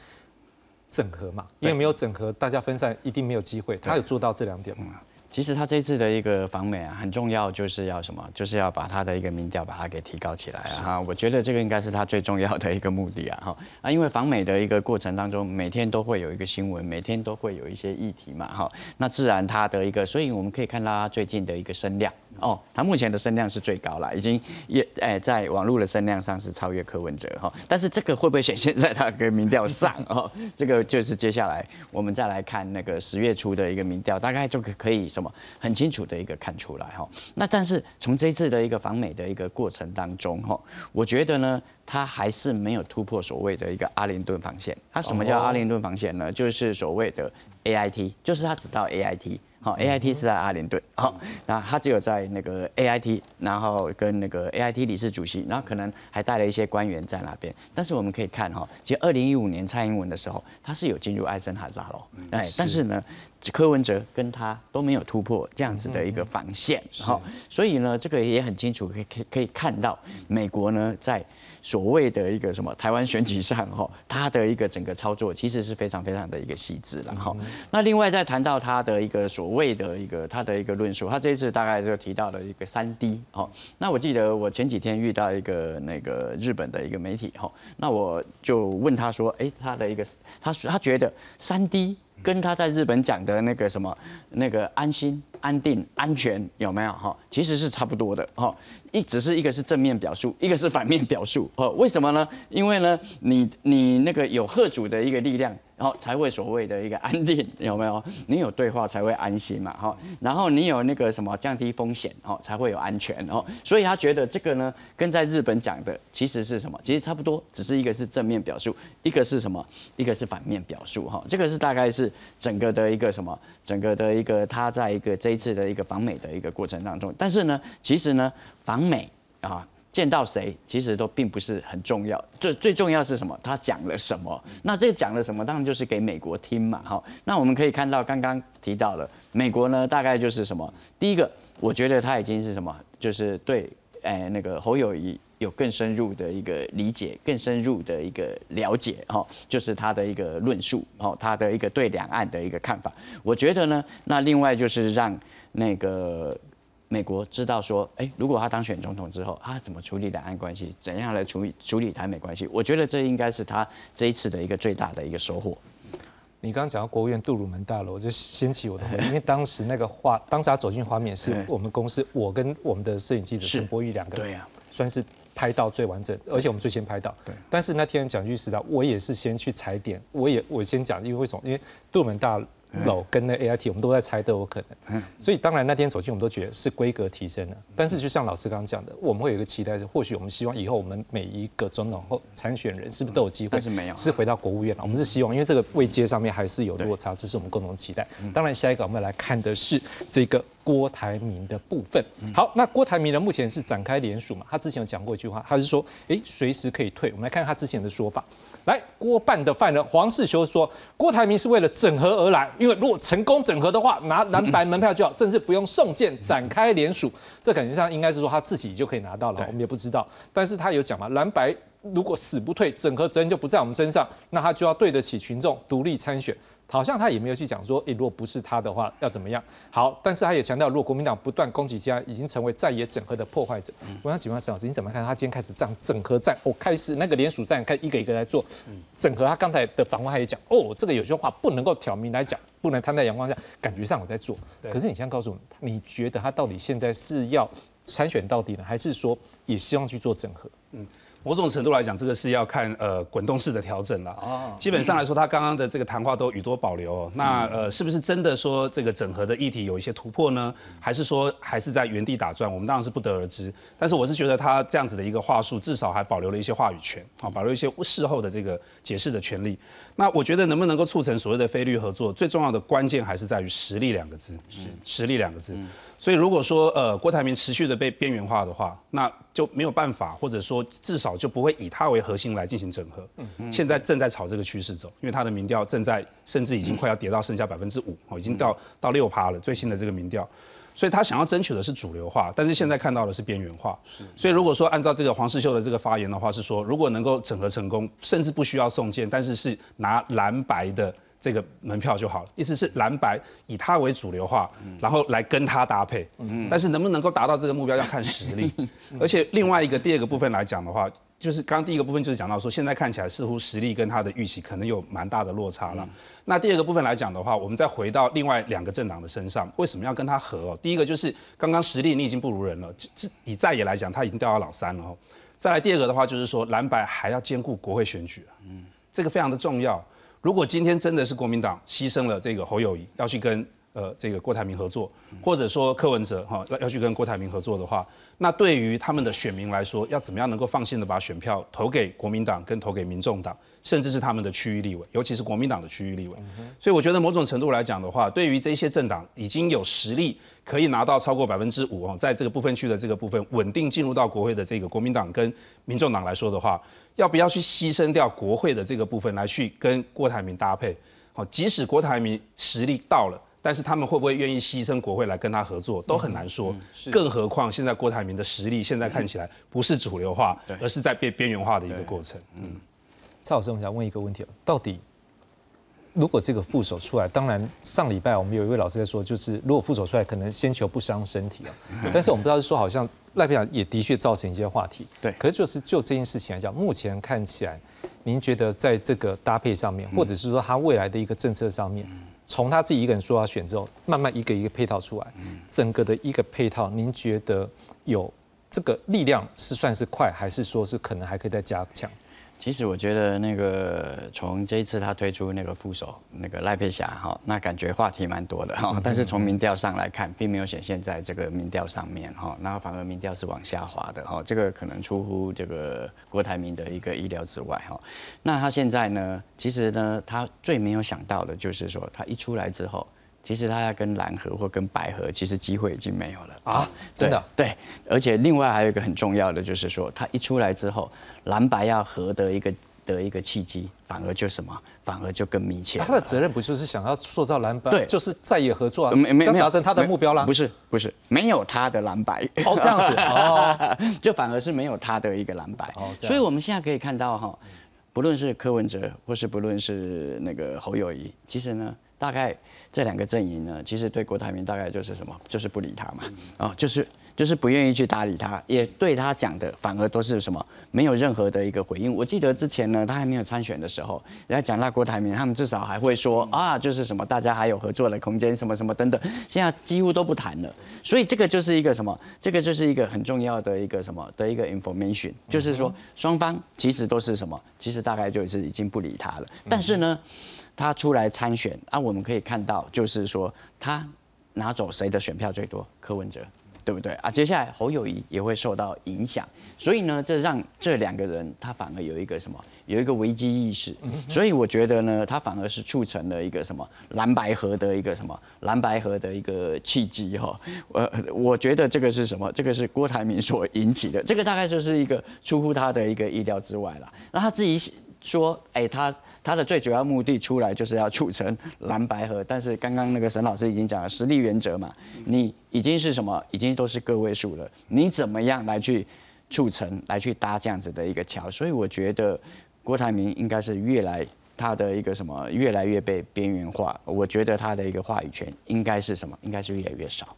整合嘛，因为没有整合，大家分散一定没有机会。他有做到这两点吗？其实他这次的一个访美啊，很重要，就是要什么？就是要把他的一个民调把它给提高起来啊！哈，我觉得这个应该是他最重要的一个目的啊！哈啊，因为访美的一个过程当中，每天都会有一个新闻，每天都会有一些议题嘛！哈，那自然他的一个，所以我们可以看到他最近的一个声量哦，他目前的声量是最高了，已经也哎，在网络的声量上是超越柯文哲哈。但是这个会不会显现在他的民调上哦？这个就是接下来我们再来看那个十月初的一个民调，大概就可可以什么？很清楚的一个看出来哈，那但是从这次的一个访美的一个过程当中哈，我觉得呢，他还是没有突破所谓的一个阿灵顿防线。他什么叫阿灵顿防线呢？就是所谓的 A I T，就是他只到 A I T。好，A I T 是在阿联队，好，那他只有在那个 A I T，然后跟那个 A I T 理事主席，然后可能还带了一些官员在那边。但是我们可以看哈，其实二零一五年蔡英文的时候，他是有进入艾森海拉喽，哎，但是呢，柯文哲跟他都没有突破这样子的一个防线，好，所以呢，这个也很清楚，可以可以可以看到，美国呢在所谓的一个什么台湾选举上，哈，他的一个整个操作其实是非常非常的一个细致了，哈。那另外再谈到他的一个所谓的一个他的一个论述，他这一次大概就提到了一个三 D，哈，那我记得我前几天遇到一个那个日本的一个媒体，哈，那我就问他说，哎，他的一个他他觉得三 D。跟他在日本讲的那个什么那个安心、安定、安全有没有哈？其实是差不多的哈，一只是一个是正面表述，一个是反面表述哦。为什么呢？因为呢，你你那个有贺主的一个力量。然后才会所谓的一个安定，有没有？你有对话才会安心嘛，哈。然后你有那个什么降低风险，哦，才会有安全，哦。所以他觉得这个呢，跟在日本讲的其实是什么？其实差不多，只是一个是正面表述，一个是什么？一个是反面表述，哈。这个是大概是整个的一个什么？整个的一个他在一个这一次的一个访美的一个过程当中，但是呢，其实呢，访美啊。见到谁其实都并不是很重要，最最重要是什么？他讲了什么？那这个讲了什么？当然就是给美国听嘛，哈。那我们可以看到，刚刚提到了美国呢，大概就是什么？第一个，我觉得他已经是什么？就是对，哎，那个侯友谊有更深入的一个理解，更深入的一个了解，哈，就是他的一个论述，哈，他的一个对两岸的一个看法。我觉得呢，那另外就是让那个。美国知道说，哎，如果他当选总统之后，他怎么处理两岸关系，怎样来处理处理台美关系？我觉得这应该是他这一次的一个最大的一个收获。你刚刚讲到国务院杜鲁门大楼，就掀起我的，因为当时那个画，当时他走进画面是我们公司，我跟我们的摄影记者陈柏宇两个，对呀，算是拍到最完整，而且我们最先拍到。对。但是那天讲句实话，我也是先去踩点，我也我先讲，因为为什么？因为杜鲁门大。楼跟那 A I T，我们都在猜都有可能，所以当然那天走进我们都觉得是规格提升了。但是就像老师刚刚讲的，我们会有一个期待是，或许我们希望以后我们每一个总统或参选人是不是都有机会？但是没有，是回到国务院了。我们是希望，因为这个位阶上面还是有落差，这是我们共同期待。当然下一个我们来看的是这个郭台铭的部分。好，那郭台铭呢目前是展开联署嘛？他之前有讲过一句话，他是说，哎，随时可以退。我们来看看他之前的说法。来，郭办的犯人黄世修说，郭台铭是为了整合而来，因为如果成功整合的话，拿蓝白门票就好，甚至不用送件展开联署，这感觉上应该是说他自己就可以拿到了，我们也不知道。但是他有讲嘛，蓝白如果死不退，整合责任就不在我们身上，那他就要对得起群众，独立参选。好像他也没有去讲说，诶，如果不是他的话，要怎么样？好，但是他也强调，如果国民党不断攻击家，已经成为在野整合的破坏者。我想请问沈老师，你怎么看？他今天开始这样整合战，哦开始那个联署战，开一个一个来做整合。他刚才的访问他也讲，哦，这个有些话不能够挑明来讲，不能摊在阳光下，感觉上我在做。可是你现在告诉我，你觉得他到底现在是要参选到底呢，还是说也希望去做整合？嗯。某种程度来讲，这个是要看呃滚动式的调整了。哦，基本上来说，他刚刚的这个谈话都语多保留。那呃，是不是真的说这个整合的议题有一些突破呢？还是说还是在原地打转？我们当然是不得而知。但是我是觉得他这样子的一个话术，至少还保留了一些话语权，啊，保留一些事后的这个解释的权利。那我觉得能不能够促成所谓的非律合作，最重要的关键还是在于实力两个字。是实力两个字。所以如果说呃郭台铭持续的被边缘化的话，那就没有办法，或者说至少就不会以他为核心来进行整合。嗯现在正在朝这个趋势走，因为他的民调正在甚至已经快要跌到剩下百分之五，哦，已经到到六趴了。最新的这个民调，所以他想要争取的是主流化，但是现在看到的是边缘化。是。所以如果说按照这个黄世秀的这个发言的话，是说如果能够整合成功，甚至不需要送件，但是是拿蓝白的。这个门票就好了，意思是蓝白以他为主流化，然后来跟他搭配。但是能不能够达到这个目标要看实力。而且另外一个第二个部分来讲的话，就是刚刚第一个部分就是讲到说，现在看起来似乎实力跟他的预期可能有蛮大的落差了。那第二个部分来讲的话，我们再回到另外两个政党的身上，为什么要跟他合？第一个就是刚刚实力你已经不如人了，这以在野来讲他已经掉到老三了。哦再来第二个的话就是说蓝白还要兼顾国会选举嗯，这个非常的重要。如果今天真的是国民党牺牲了这个侯友谊，要去跟呃这个郭台铭合作，或者说柯文哲哈要要去跟郭台铭合作的话，那对于他们的选民来说，要怎么样能够放心的把选票投给国民党跟投给民众党？甚至是他们的区域立委，尤其是国民党的区域立委，所以我觉得某种程度来讲的话，对于这些政党已经有实力可以拿到超过百分之五哦，在这个部分区的这个部分稳定进入到国会的这个国民党跟民众党来说的话，要不要去牺牲掉国会的这个部分来去跟郭台铭搭配？好，即使郭台铭实力到了。但是他们会不会愿意牺牲国会来跟他合作，都很难说。更何况现在郭台铭的实力，现在看起来不是主流化，而是在被边缘化的一个过程。嗯，蔡老师，我想问一个问题到底如果这个副手出来，当然上礼拜我们有一位老师在说，就是如果副手出来，可能先求不伤身体啊。但是我们不知道是说，好像赖佩长也的确造成一些话题。对，可是就是就这件事情来讲，目前看起来，您觉得在这个搭配上面，或者是说他未来的一个政策上面，从他自己一个人说要选之后，慢慢一个一个配套出来，整个的一个配套，您觉得有这个力量是算是快，还是说是可能还可以再加强？其实我觉得那个从这一次他推出那个副手那个赖佩霞哈，那感觉话题蛮多的哈，但是从民调上来看，并没有显现在这个民调上面哈，那反而民调是往下滑的哈，这个可能出乎这个郭台铭的一个意料之外哈。那他现在呢，其实呢，他最没有想到的就是说，他一出来之后。其实他要跟蓝河或跟白河，其实机会已经没有了啊！真的对，而且另外还有一个很重要的，就是说他一出来之后，蓝白要合的一个的一个契机，反而就什么，反而就更密切。他的责任不就是想要塑造蓝白？对，就是再也合作，没没达成他的目标啦。不是不是，没有他的蓝白哦，这样子 哦，就反而是没有他的一个蓝白。哦，所以我们现在可以看到哈，不论是柯文哲，或是不论是那个侯友谊，其实呢。大概这两个阵营呢，其实对郭台铭大概就是什么，就是不理他嘛，哦，就是就是不愿意去搭理他，也对他讲的反而都是什么，没有任何的一个回应。我记得之前呢，他还没有参选的时候，人家讲到郭台铭，他们至少还会说啊，就是什么大家还有合作的空间，什么什么等等。现在几乎都不谈了，所以这个就是一个什么，这个就是一个很重要的一个什么的一个 information，就是说双方其实都是什么，其实大概就是已经不理他了，但是呢。他出来参选啊，我们可以看到，就是说他拿走谁的选票最多？柯文哲，对不对啊？接下来侯友谊也会受到影响，所以呢，这让这两个人他反而有一个什么？有一个危机意识。所以我觉得呢，他反而是促成了一个什么蓝白河的一个什么蓝白河的一个契机哈。我，我觉得这个是什么？这个是郭台铭所引起的，这个大概就是一个出乎他的一个意料之外了。那他自己说，哎，他。他的最主要目的出来就是要促成蓝白合，但是刚刚那个沈老师已经讲了实力原则嘛，你已经是什么，已经都是个位数了，你怎么样来去促成，来去搭这样子的一个桥？所以我觉得郭台铭应该是越来他的一个什么越来越被边缘化，我觉得他的一个话语权应该是什么，应该是越来越少。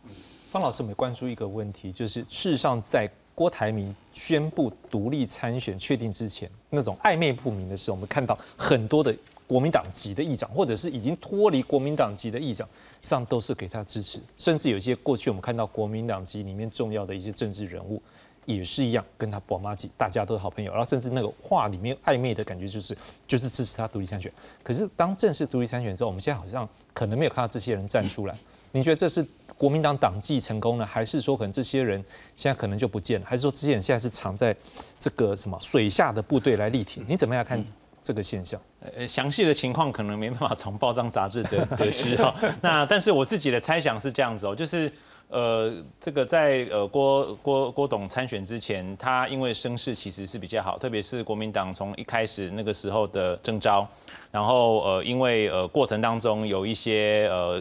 方老师，我们关注一个问题，就是事实上在。郭台铭宣布独立参选确定之前，那种暧昧不明的时候，我们看到很多的国民党籍的议长，或者是已经脱离国民党籍的议长，上都是给他支持，甚至有些过去我们看到国民党籍里面重要的一些政治人物，也是一样跟他宝妈级，大家都是好朋友，然后甚至那个话里面暧昧的感觉就是就是支持他独立参选。可是当正式独立参选之后，我们现在好像可能没有看到这些人站出来，您觉得这是？国民党党纪成功了，还是说可能这些人现在可能就不见了？还是说这些人现在是藏在这个什么水下的部队来力挺？你怎么样看这个现象？呃，详细的情况可能没办法从报章杂志得 得知哈。那但是我自己的猜想是这样子哦，就是。呃，这个在呃郭郭郭董参选之前，他因为声势其实是比较好，特别是国民党从一开始那个时候的征召，然后呃因为呃过程当中有一些呃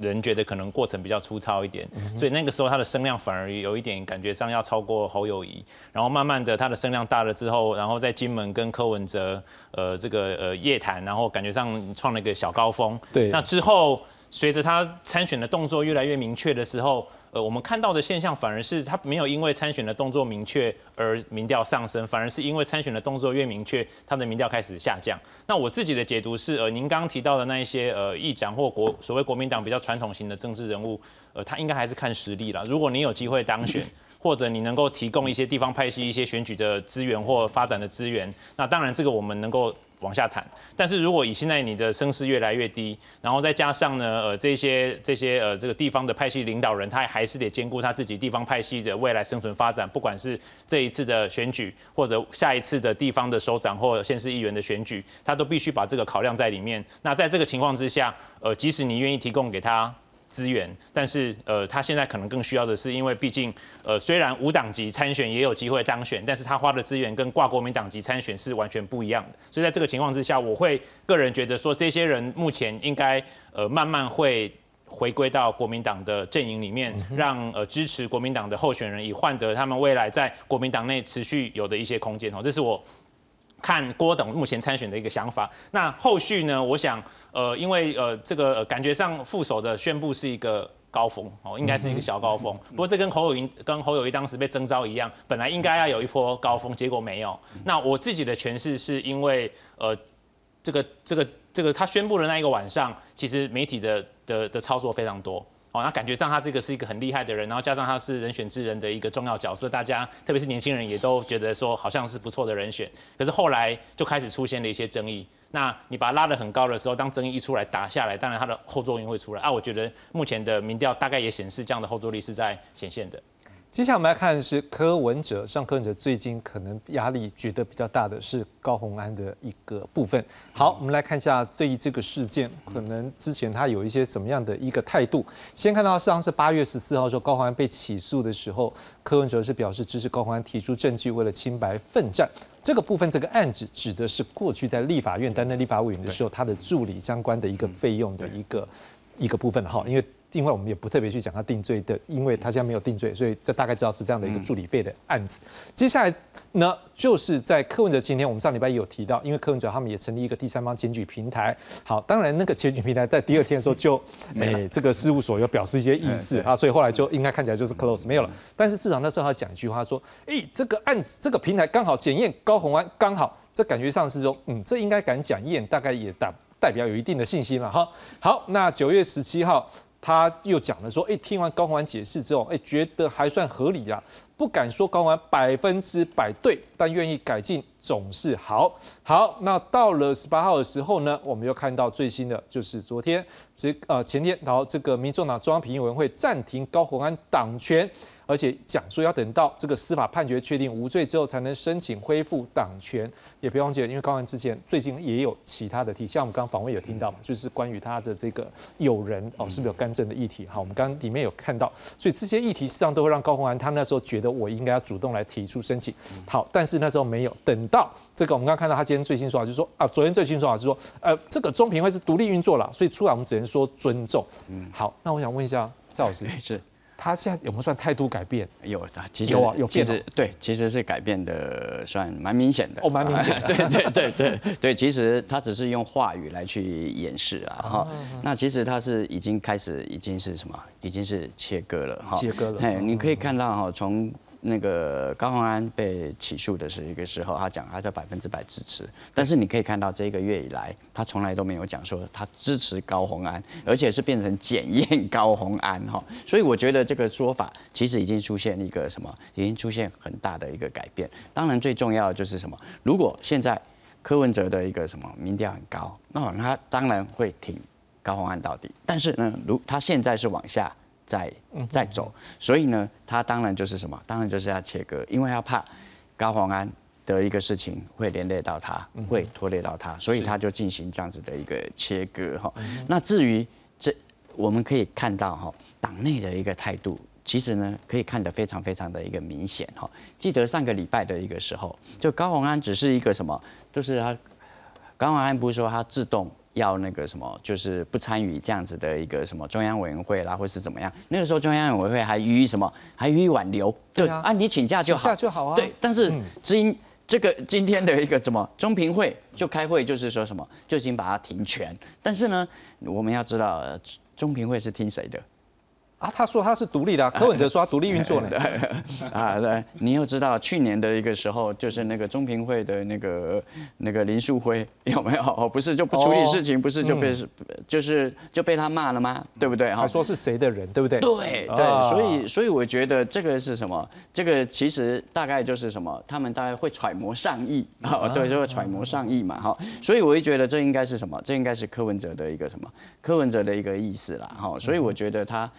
人觉得可能过程比较粗糙一点，所以那个时候他的声量反而有一点感觉上要超过侯友谊，然后慢慢的他的声量大了之后，然后在金门跟柯文哲呃这个呃夜谈，然后感觉上创了一个小高峰，对，那之后。随着他参选的动作越来越明确的时候，呃，我们看到的现象反而是他没有因为参选的动作明确而民调上升，反而是因为参选的动作越明确，他的民调开始下降。那我自己的解读是，呃，您刚刚提到的那一些呃议长或国所谓国民党比较传统型的政治人物，呃，他应该还是看实力了。如果你有机会当选，或者你能够提供一些地方派系一些选举的资源或发展的资源，那当然这个我们能够。往下谈，但是如果以现在你的声势越来越低，然后再加上呢，呃，这些这些呃这个地方的派系领导人，他还是得兼顾他自己地方派系的未来生存发展，不管是这一次的选举，或者下一次的地方的首长或县市议员的选举，他都必须把这个考量在里面。那在这个情况之下，呃，即使你愿意提供给他。资源，但是呃，他现在可能更需要的是，因为毕竟呃，虽然无党籍参选也有机会当选，但是他花的资源跟挂国民党籍参选是完全不一样的。所以在这个情况之下，我会个人觉得说，这些人目前应该呃慢慢会回归到国民党的阵营里面，让呃支持国民党的候选人，以换得他们未来在国民党内持续有的一些空间哦。这是我看郭董目前参选的一个想法。那后续呢？我想呃，因为呃这个感觉上副手的宣布是一个。高峰哦，应该是一个小高峰。不过这跟侯友谊跟侯友谊当时被征召一样，本来应该要有一波高峰，结果没有。那我自己的诠释是因为呃，这个这个这个他宣布的那一个晚上，其实媒体的的的操作非常多哦。那感觉上他这个是一个很厉害的人，然后加上他是人选之人的一个重要角色，大家特别是年轻人也都觉得说好像是不错的人选。可是后来就开始出现了一些争议。那你把他拉得很高的时候，当争议一出来打下来，当然他的后座力会出来啊。我觉得目前的民调大概也显示这样的后座力是在显现的。接下来我们来看的是柯文哲，上柯文哲最近可能压力觉得比较大的是高鸿安的一个部分。好，我们来看一下对于这个事件，可能之前他有一些什么样的一个态度。先看到上是八月十四号说高鸿安被起诉的时候，柯文哲是表示支持高鸿安提出证据，为了清白奋战。这个部分这个案子指的是过去在立法院担任立法委员的时候，他的助理相关的一个费用的一个一个部分哈，因为。另外，我们也不特别去讲他定罪的，因为他现在没有定罪，所以这大概知道是这样的一个助理费的案子。接下来呢，就是在柯文哲今天，我们上礼拜也有提到，因为柯文哲他们也成立一个第三方检举平台。好，当然那个检举平台在第二天的时候就，哎，这个事务所有表示一些意思啊，所以后来就应该看起来就是 close 没有了。但是至少那时候他讲一句话说，哎，这个案子这个平台刚好检验高红安刚好，这感觉上是说，嗯，这应该敢讲验，大概也代代表有一定的信心了哈。好，那九月十七号。他又讲了说，哎，听完高宏安解释之后，哎，觉得还算合理呀，不敢说高宏安百分之百对，但愿意改进总是好。好，那到了十八号的时候呢，我们又看到最新的就是昨天，这呃前天，然后这个民众党中央评议委员会暂停高宏安党权。而且讲说要等到这个司法判决确定无罪之后，才能申请恢复党权。也不用记得，因为高安之前最近也有其他的题，像我们刚刚访问有听到嘛，就是关于他的这个友人哦，是不是有干政的议题？好，我们刚刚里面有看到，所以这些议题实际上都会让高鸿安他那时候觉得我应该要主动来提出申请。好，但是那时候没有等到这个，我们刚刚看到他今天最新说法就是说啊，昨天最新说法是说，呃，这个中评会是独立运作了，所以出来我们只能说尊重。嗯，好，那我想问一下赵老师 是。他现在有没有算态度改变？有的，其实有啊，有其实对，其实是改变的，算蛮明显的。哦，蛮明显。对对对对对，其实他只是用话语来去掩饰啊。哈，那其实他是已经开始，已经是什么？已经是切割了。哈，切割了。哎，你可以看到哈，从。那个高鸿安被起诉的是一个时候，他讲他在百分之百支持，但是你可以看到这一个月以来，他从来都没有讲说他支持高鸿安，而且是变成检验高鸿安哈，所以我觉得这个说法其实已经出现一个什么，已经出现很大的一个改变。当然最重要的就是什么，如果现在柯文哲的一个什么民调很高，那他当然会挺高鸿安到底，但是呢，如他现在是往下。在在走，所以呢，他当然就是什么，当然就是要切割，因为他怕高黄安的一个事情会连累到他，会拖累到他，所以他就进行这样子的一个切割哈。那至于这，我们可以看到哈，党内的一个态度，其实呢，可以看得非常非常的一个明显哈。记得上个礼拜的一个时候，就高黄安只是一个什么，就是他高黄安不是说他自动。要那个什么，就是不参与这样子的一个什么中央委员会啦，或是怎么样？那个时候中央委员会还予以什么？还予以挽留？对啊，你请假就好，请假就好啊。对，但是今这个今天的一个什么中评会就开会，就是说什么就已经把它停权。但是呢，我们要知道中评会是听谁的？啊，他说他是独立的，柯文哲说他独立运作的。啊，对，你又知道去年的一个时候，就是那个中评会的那个那个林树辉 有没有？哦，不是就不处理事情，不是就被就是就被他骂了吗？对不对？他说是谁的人，对不对？对对，所以所以我觉得这个是什么？这个其实大概就是什么？他们大概会揣摩上意啊，对，就会揣摩上意嘛，哈。所以我就觉得这应该是什么？这应该是柯文哲的一个什么？柯文哲的一个意思啦，哈。所以我觉得他。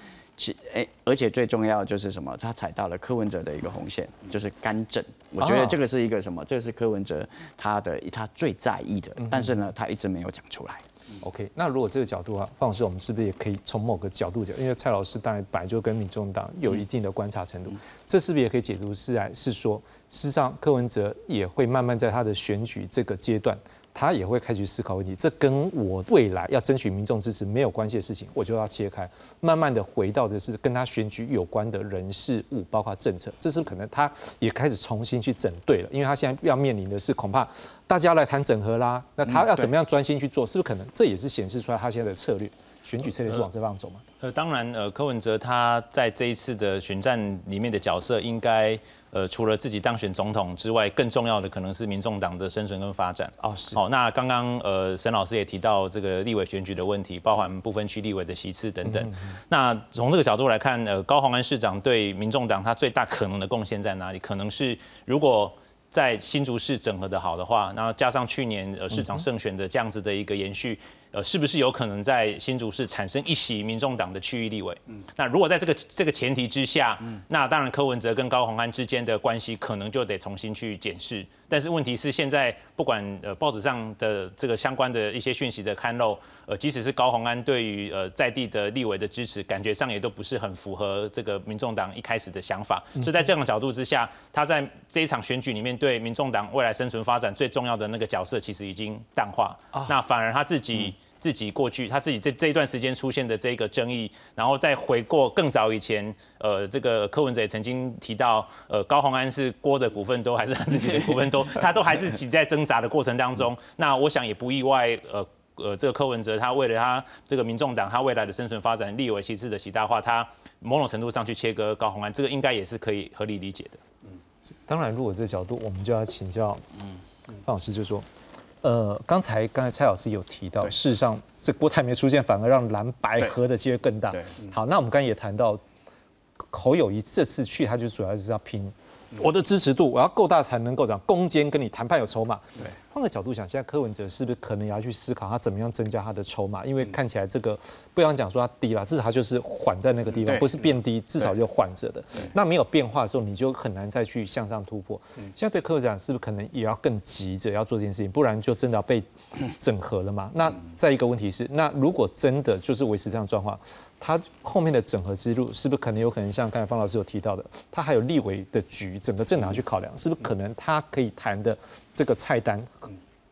其哎，而且最重要就是什么？他踩到了柯文哲的一个红线，就是干政。我觉得这个是一个什么？这个是柯文哲他的他最在意的，但是呢，他一直没有讲出来。OK，那如果这个角度啊，范老师，我们是不是也可以从某个角度讲？因为蔡老师当然本来就跟民众党有一定的观察程度，这是不是也可以解读是来是说，事实上柯文哲也会慢慢在他的选举这个阶段。他也会开始思考问题，这跟我未来要争取民众支持没有关系的事情，我就要切开，慢慢的回到的是跟他选举有关的人事物，包括政策，这是可能他也开始重新去整对了，因为他现在要面临的是恐怕大家来谈整合啦，那他要怎么样专心去做，是不是可能？这也是显示出来他现在的策略？选举策略是往这方走吗？呃，当然，呃，柯文哲他在这一次的选战里面的角色，应该呃除了自己当选总统之外，更重要的可能是民众党的生存跟发展。哦，是。好，那刚刚呃沈老师也提到这个立委选举的问题，包含部分区立委的席次等等。那从这个角度来看，呃，高鸿安市长对民众党他最大可能的贡献在哪里？可能是如果在新竹市整合的好的话，然后加上去年呃市长胜选的这样子的一个延续。呃，是不是有可能在新竹市产生一席民众党的区域立委？嗯，那如果在这个这个前提之下，嗯，那当然柯文哲跟高鸿安之间的关系可能就得重新去检视。但是问题是，现在不管呃报纸上的这个相关的一些讯息的刊漏，呃，即使是高鸿安对于呃在地的立委的支持，感觉上也都不是很符合这个民众党一开始的想法。所以在这样的角度之下，他在这一场选举里面对民众党未来生存发展最重要的那个角色，其实已经淡化。那反而他自己。自己过去他自己这这一段时间出现的这个争议，然后再回过更早以前，呃，这个柯文哲也曾经提到，呃，高鸿安是郭的股份多还是他自己的股份多，他都还自己在挣扎的过程当中。那我想也不意外，呃呃，这个柯文哲他为了他这个民众党他未来的生存发展，立为其次的习大化，他某种程度上去切割高鸿安，这个应该也是可以合理理解的。嗯，当然，如果这个角度，我们就要请教，嗯，范老师就说。呃，刚才刚才蔡老师有提到，事实上这郭台铭出现，反而让蓝白合的机会更大。好，那我们刚才也谈到，侯友谊这次去，他就主要是要拼。我的支持度，我要够大才能够讲攻坚，跟你谈判有筹码。对，换个角度想，现在柯文哲是不是可能也要去思考他怎么样增加他的筹码？因为看起来这个不想讲说他低了，至少他就是缓在那个地方，不是变低，至少就缓着的。那没有变化的时候，你就很难再去向上突破。现在对柯文哲，是不是可能也要更急着要做这件事情？不然就真的要被整合了嘛？那再一个问题是，那如果真的就是维持这样状况？他后面的整合之路是不是可能有可能像刚才方老师有提到的，他还有立委的局，整个政党去考量，是不是可能他可以谈的这个菜单，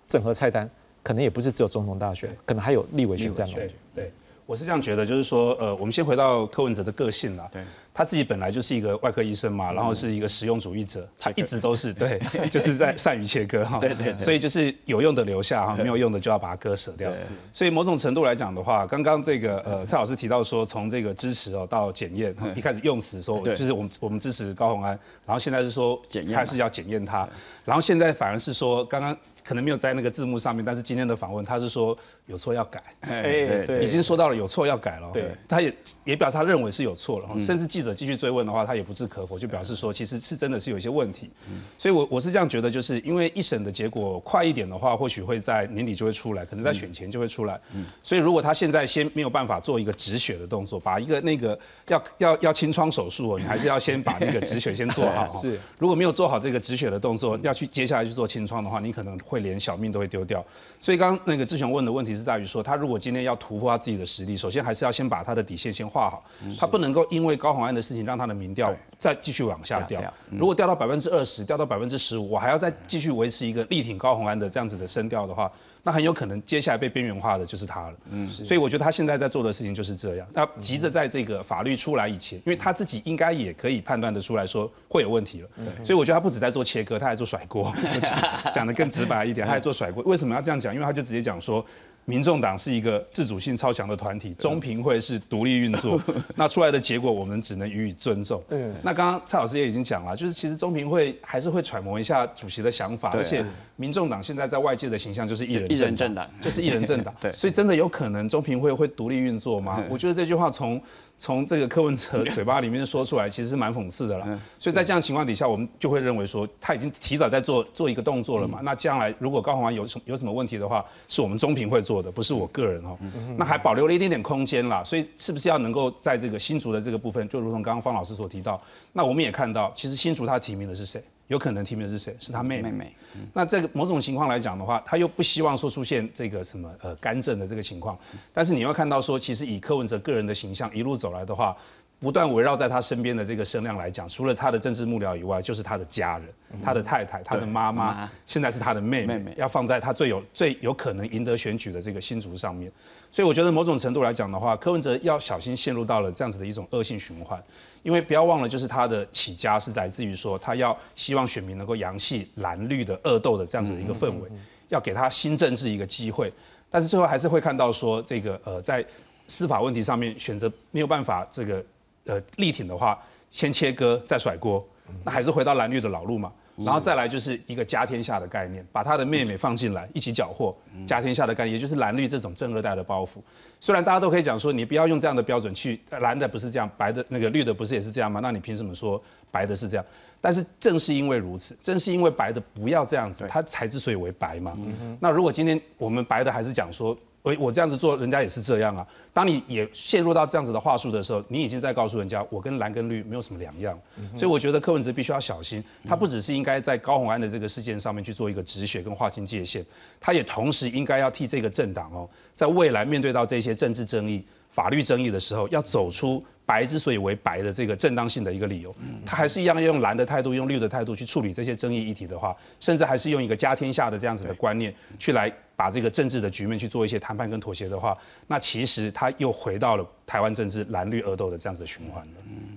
整合菜单，可能也不是只有总统大选，可能还有立委选战嘛？对。我是这样觉得，就是说，呃，我们先回到柯文哲的个性啦。对，他自己本来就是一个外科医生嘛，然后是一个实用主义者，他一直都是 对，就是在善于切割哈。对对。所以就是有用的留下哈，没有用的就要把它割舍掉。是。所以某种程度来讲的话，刚刚这个呃蔡老师提到说，从这个支持哦到检验，一开始用词说就是我们我们支持高鸿安，然后现在是说还是要检验他，然后现在反而是说刚刚。可能没有在那个字幕上面，但是今天的访问他是说有错要改，哎，对，已经说到了有错要改了，对，他也也表示他认为是有错了，甚至记者继续追问的话，他也不置可否，就表示说其实是真的是有一些问题，所以，我我是这样觉得，就是因为一审的结果快一点的话，或许会在年底就会出来，可能在选前就会出来，所以如果他现在先没有办法做一个止血的动作，把一个那个要要要清创手术，你还是要先把那个止血先做好，是，如果没有做好这个止血的动作，要去接下来去做清创的话，你可能会。连小命都会丢掉，所以刚刚那个志雄问的问题是在于说，他如果今天要突破他自己的实力，首先还是要先把他的底线先画好，他不能够因为高宏安的事情让他的民调再继续往下掉。如果掉到百分之二十，掉到百分之十五，我还要再继续维持一个力挺高宏安的这样子的声调的话。那很有可能接下来被边缘化的就是他了，嗯，所以我觉得他现在在做的事情就是这样，那急着在这个法律出来以前，因为他自己应该也可以判断得出来说会有问题了，所以我觉得他不止在做切割，他还做甩锅，讲的更直白一点，他还做甩锅。为什么要这样讲？因为他就直接讲说。民众党是一个自主性超强的团体，中评会是独立运作，那出来的结果我们只能予以尊重。嗯，那刚刚蔡老师也已经讲了，就是其实中评会还是会揣摩一下主席的想法，而且民众党现在在外界的形象就是一人一人政党，就是一人政党。对，所以真的有可能中评会会独立运作吗？我觉得这句话从。从这个柯文哲 嘴巴里面说出来，其实是蛮讽刺的啦。所以在这样情况底下，我们就会认为说，他已经提早在做做一个动作了嘛。那将来如果高鸿安有什有什么问题的话，是我们中评会做的，不是我个人哦。那还保留了一点点空间啦。所以是不是要能够在这个新竹的这个部分，就如同刚刚方老师所提到，那我们也看到，其实新竹他提名的是谁？有可能提名的是谁？是他妹妹。那这个某种情况来讲的话，他又不希望说出现这个什么呃干政的这个情况。但是你要看到说，其实以柯文哲个人的形象一路走来的话，不断围绕在他身边的这个声量来讲，除了他的政治幕僚以外，就是他的家人、他的太太、他的妈妈，现在是他的妹妹，要放在他最有最有可能赢得选举的这个新竹上面。所以我觉得某种程度来讲的话，柯文哲要小心陷入到了这样子的一种恶性循环，因为不要忘了，就是他的起家是来自于说他要希望选民能够扬弃蓝绿的恶斗的这样子的一个氛围，要给他新政治一个机会，但是最后还是会看到说这个呃在司法问题上面选择没有办法这个。呃，力挺的话，先切割再甩锅，那还是回到蓝绿的老路嘛。然后再来就是一个家天下的概念，把他的妹妹放进来一起缴获，家天下的概念，也就是蓝绿这种正二代的包袱。虽然大家都可以讲说，你不要用这样的标准去，蓝的不是这样，白的那个绿的不是也是这样吗？那你凭什么说白的是这样？但是正是因为如此，正是因为白的不要这样子，它才之所以为白嘛。那如果今天我们白的还是讲说。我我这样子做，人家也是这样啊。当你也陷入到这样子的话术的时候，你已经在告诉人家，我跟蓝跟绿没有什么两样。所以我觉得柯文哲必须要小心，他不只是应该在高虹安的这个事件上面去做一个止血跟划清界限，他也同时应该要替这个政党哦，在未来面对到这些政治争议。法律争议的时候，要走出白之所以为白的这个正当性的一个理由，他还是一样要用蓝的态度、用绿的态度去处理这些争议议题的话，甚至还是用一个家天下的这样子的观念去来把这个政治的局面去做一些谈判跟妥协的话，那其实他又回到了台湾政治蓝绿恶斗的这样子的循环了。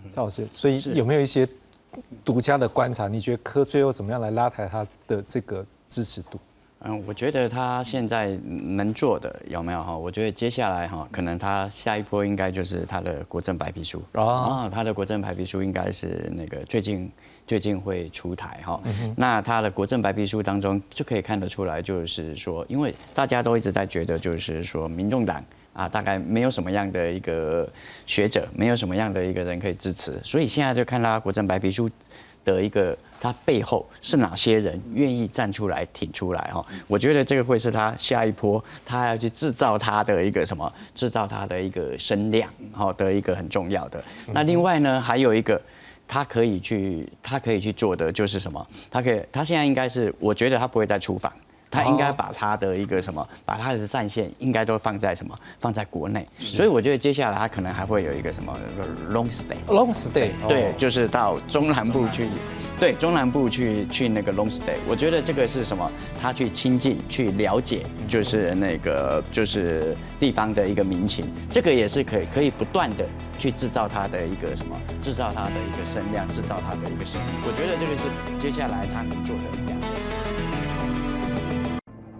赵老师，所以有没有一些独家的观察？你觉得柯最后怎么样来拉抬他的这个支持度？嗯，我觉得他现在能做的有没有哈？我觉得接下来哈，可能他下一波应该就是他的国政白皮书啊，他的国政白皮书应该是那个最近最近会出台哈。那他的国政白皮书当中就可以看得出来，就是说，因为大家都一直在觉得，就是说，民众党啊，大概没有什么样的一个学者，没有什么样的一个人可以支持，所以现在就看他国政白皮书。的一个，他背后是哪些人愿意站出来挺出来哈？我觉得这个会是他下一波，他要去制造他的一个什么，制造他的一个声量，好的一个很重要的。那另外呢，还有一个，他可以去，他可以去做的就是什么？他可以，他现在应该是，我觉得他不会再出访。他应该把他的一个什么，把他的战线应该都放在什么，放在国内。所以我觉得接下来他可能还会有一个什么 long stay。long stay。对，就是到中南部去，对，中南部去去那个 long stay。我觉得这个是什么？他去亲近、去了解，就是那个就是地方的一个民情。这个也是可以可以不断的去制造他的一个什么，制造他的一个声量，制造他的一个声音。我觉得这个是接下来他能做的。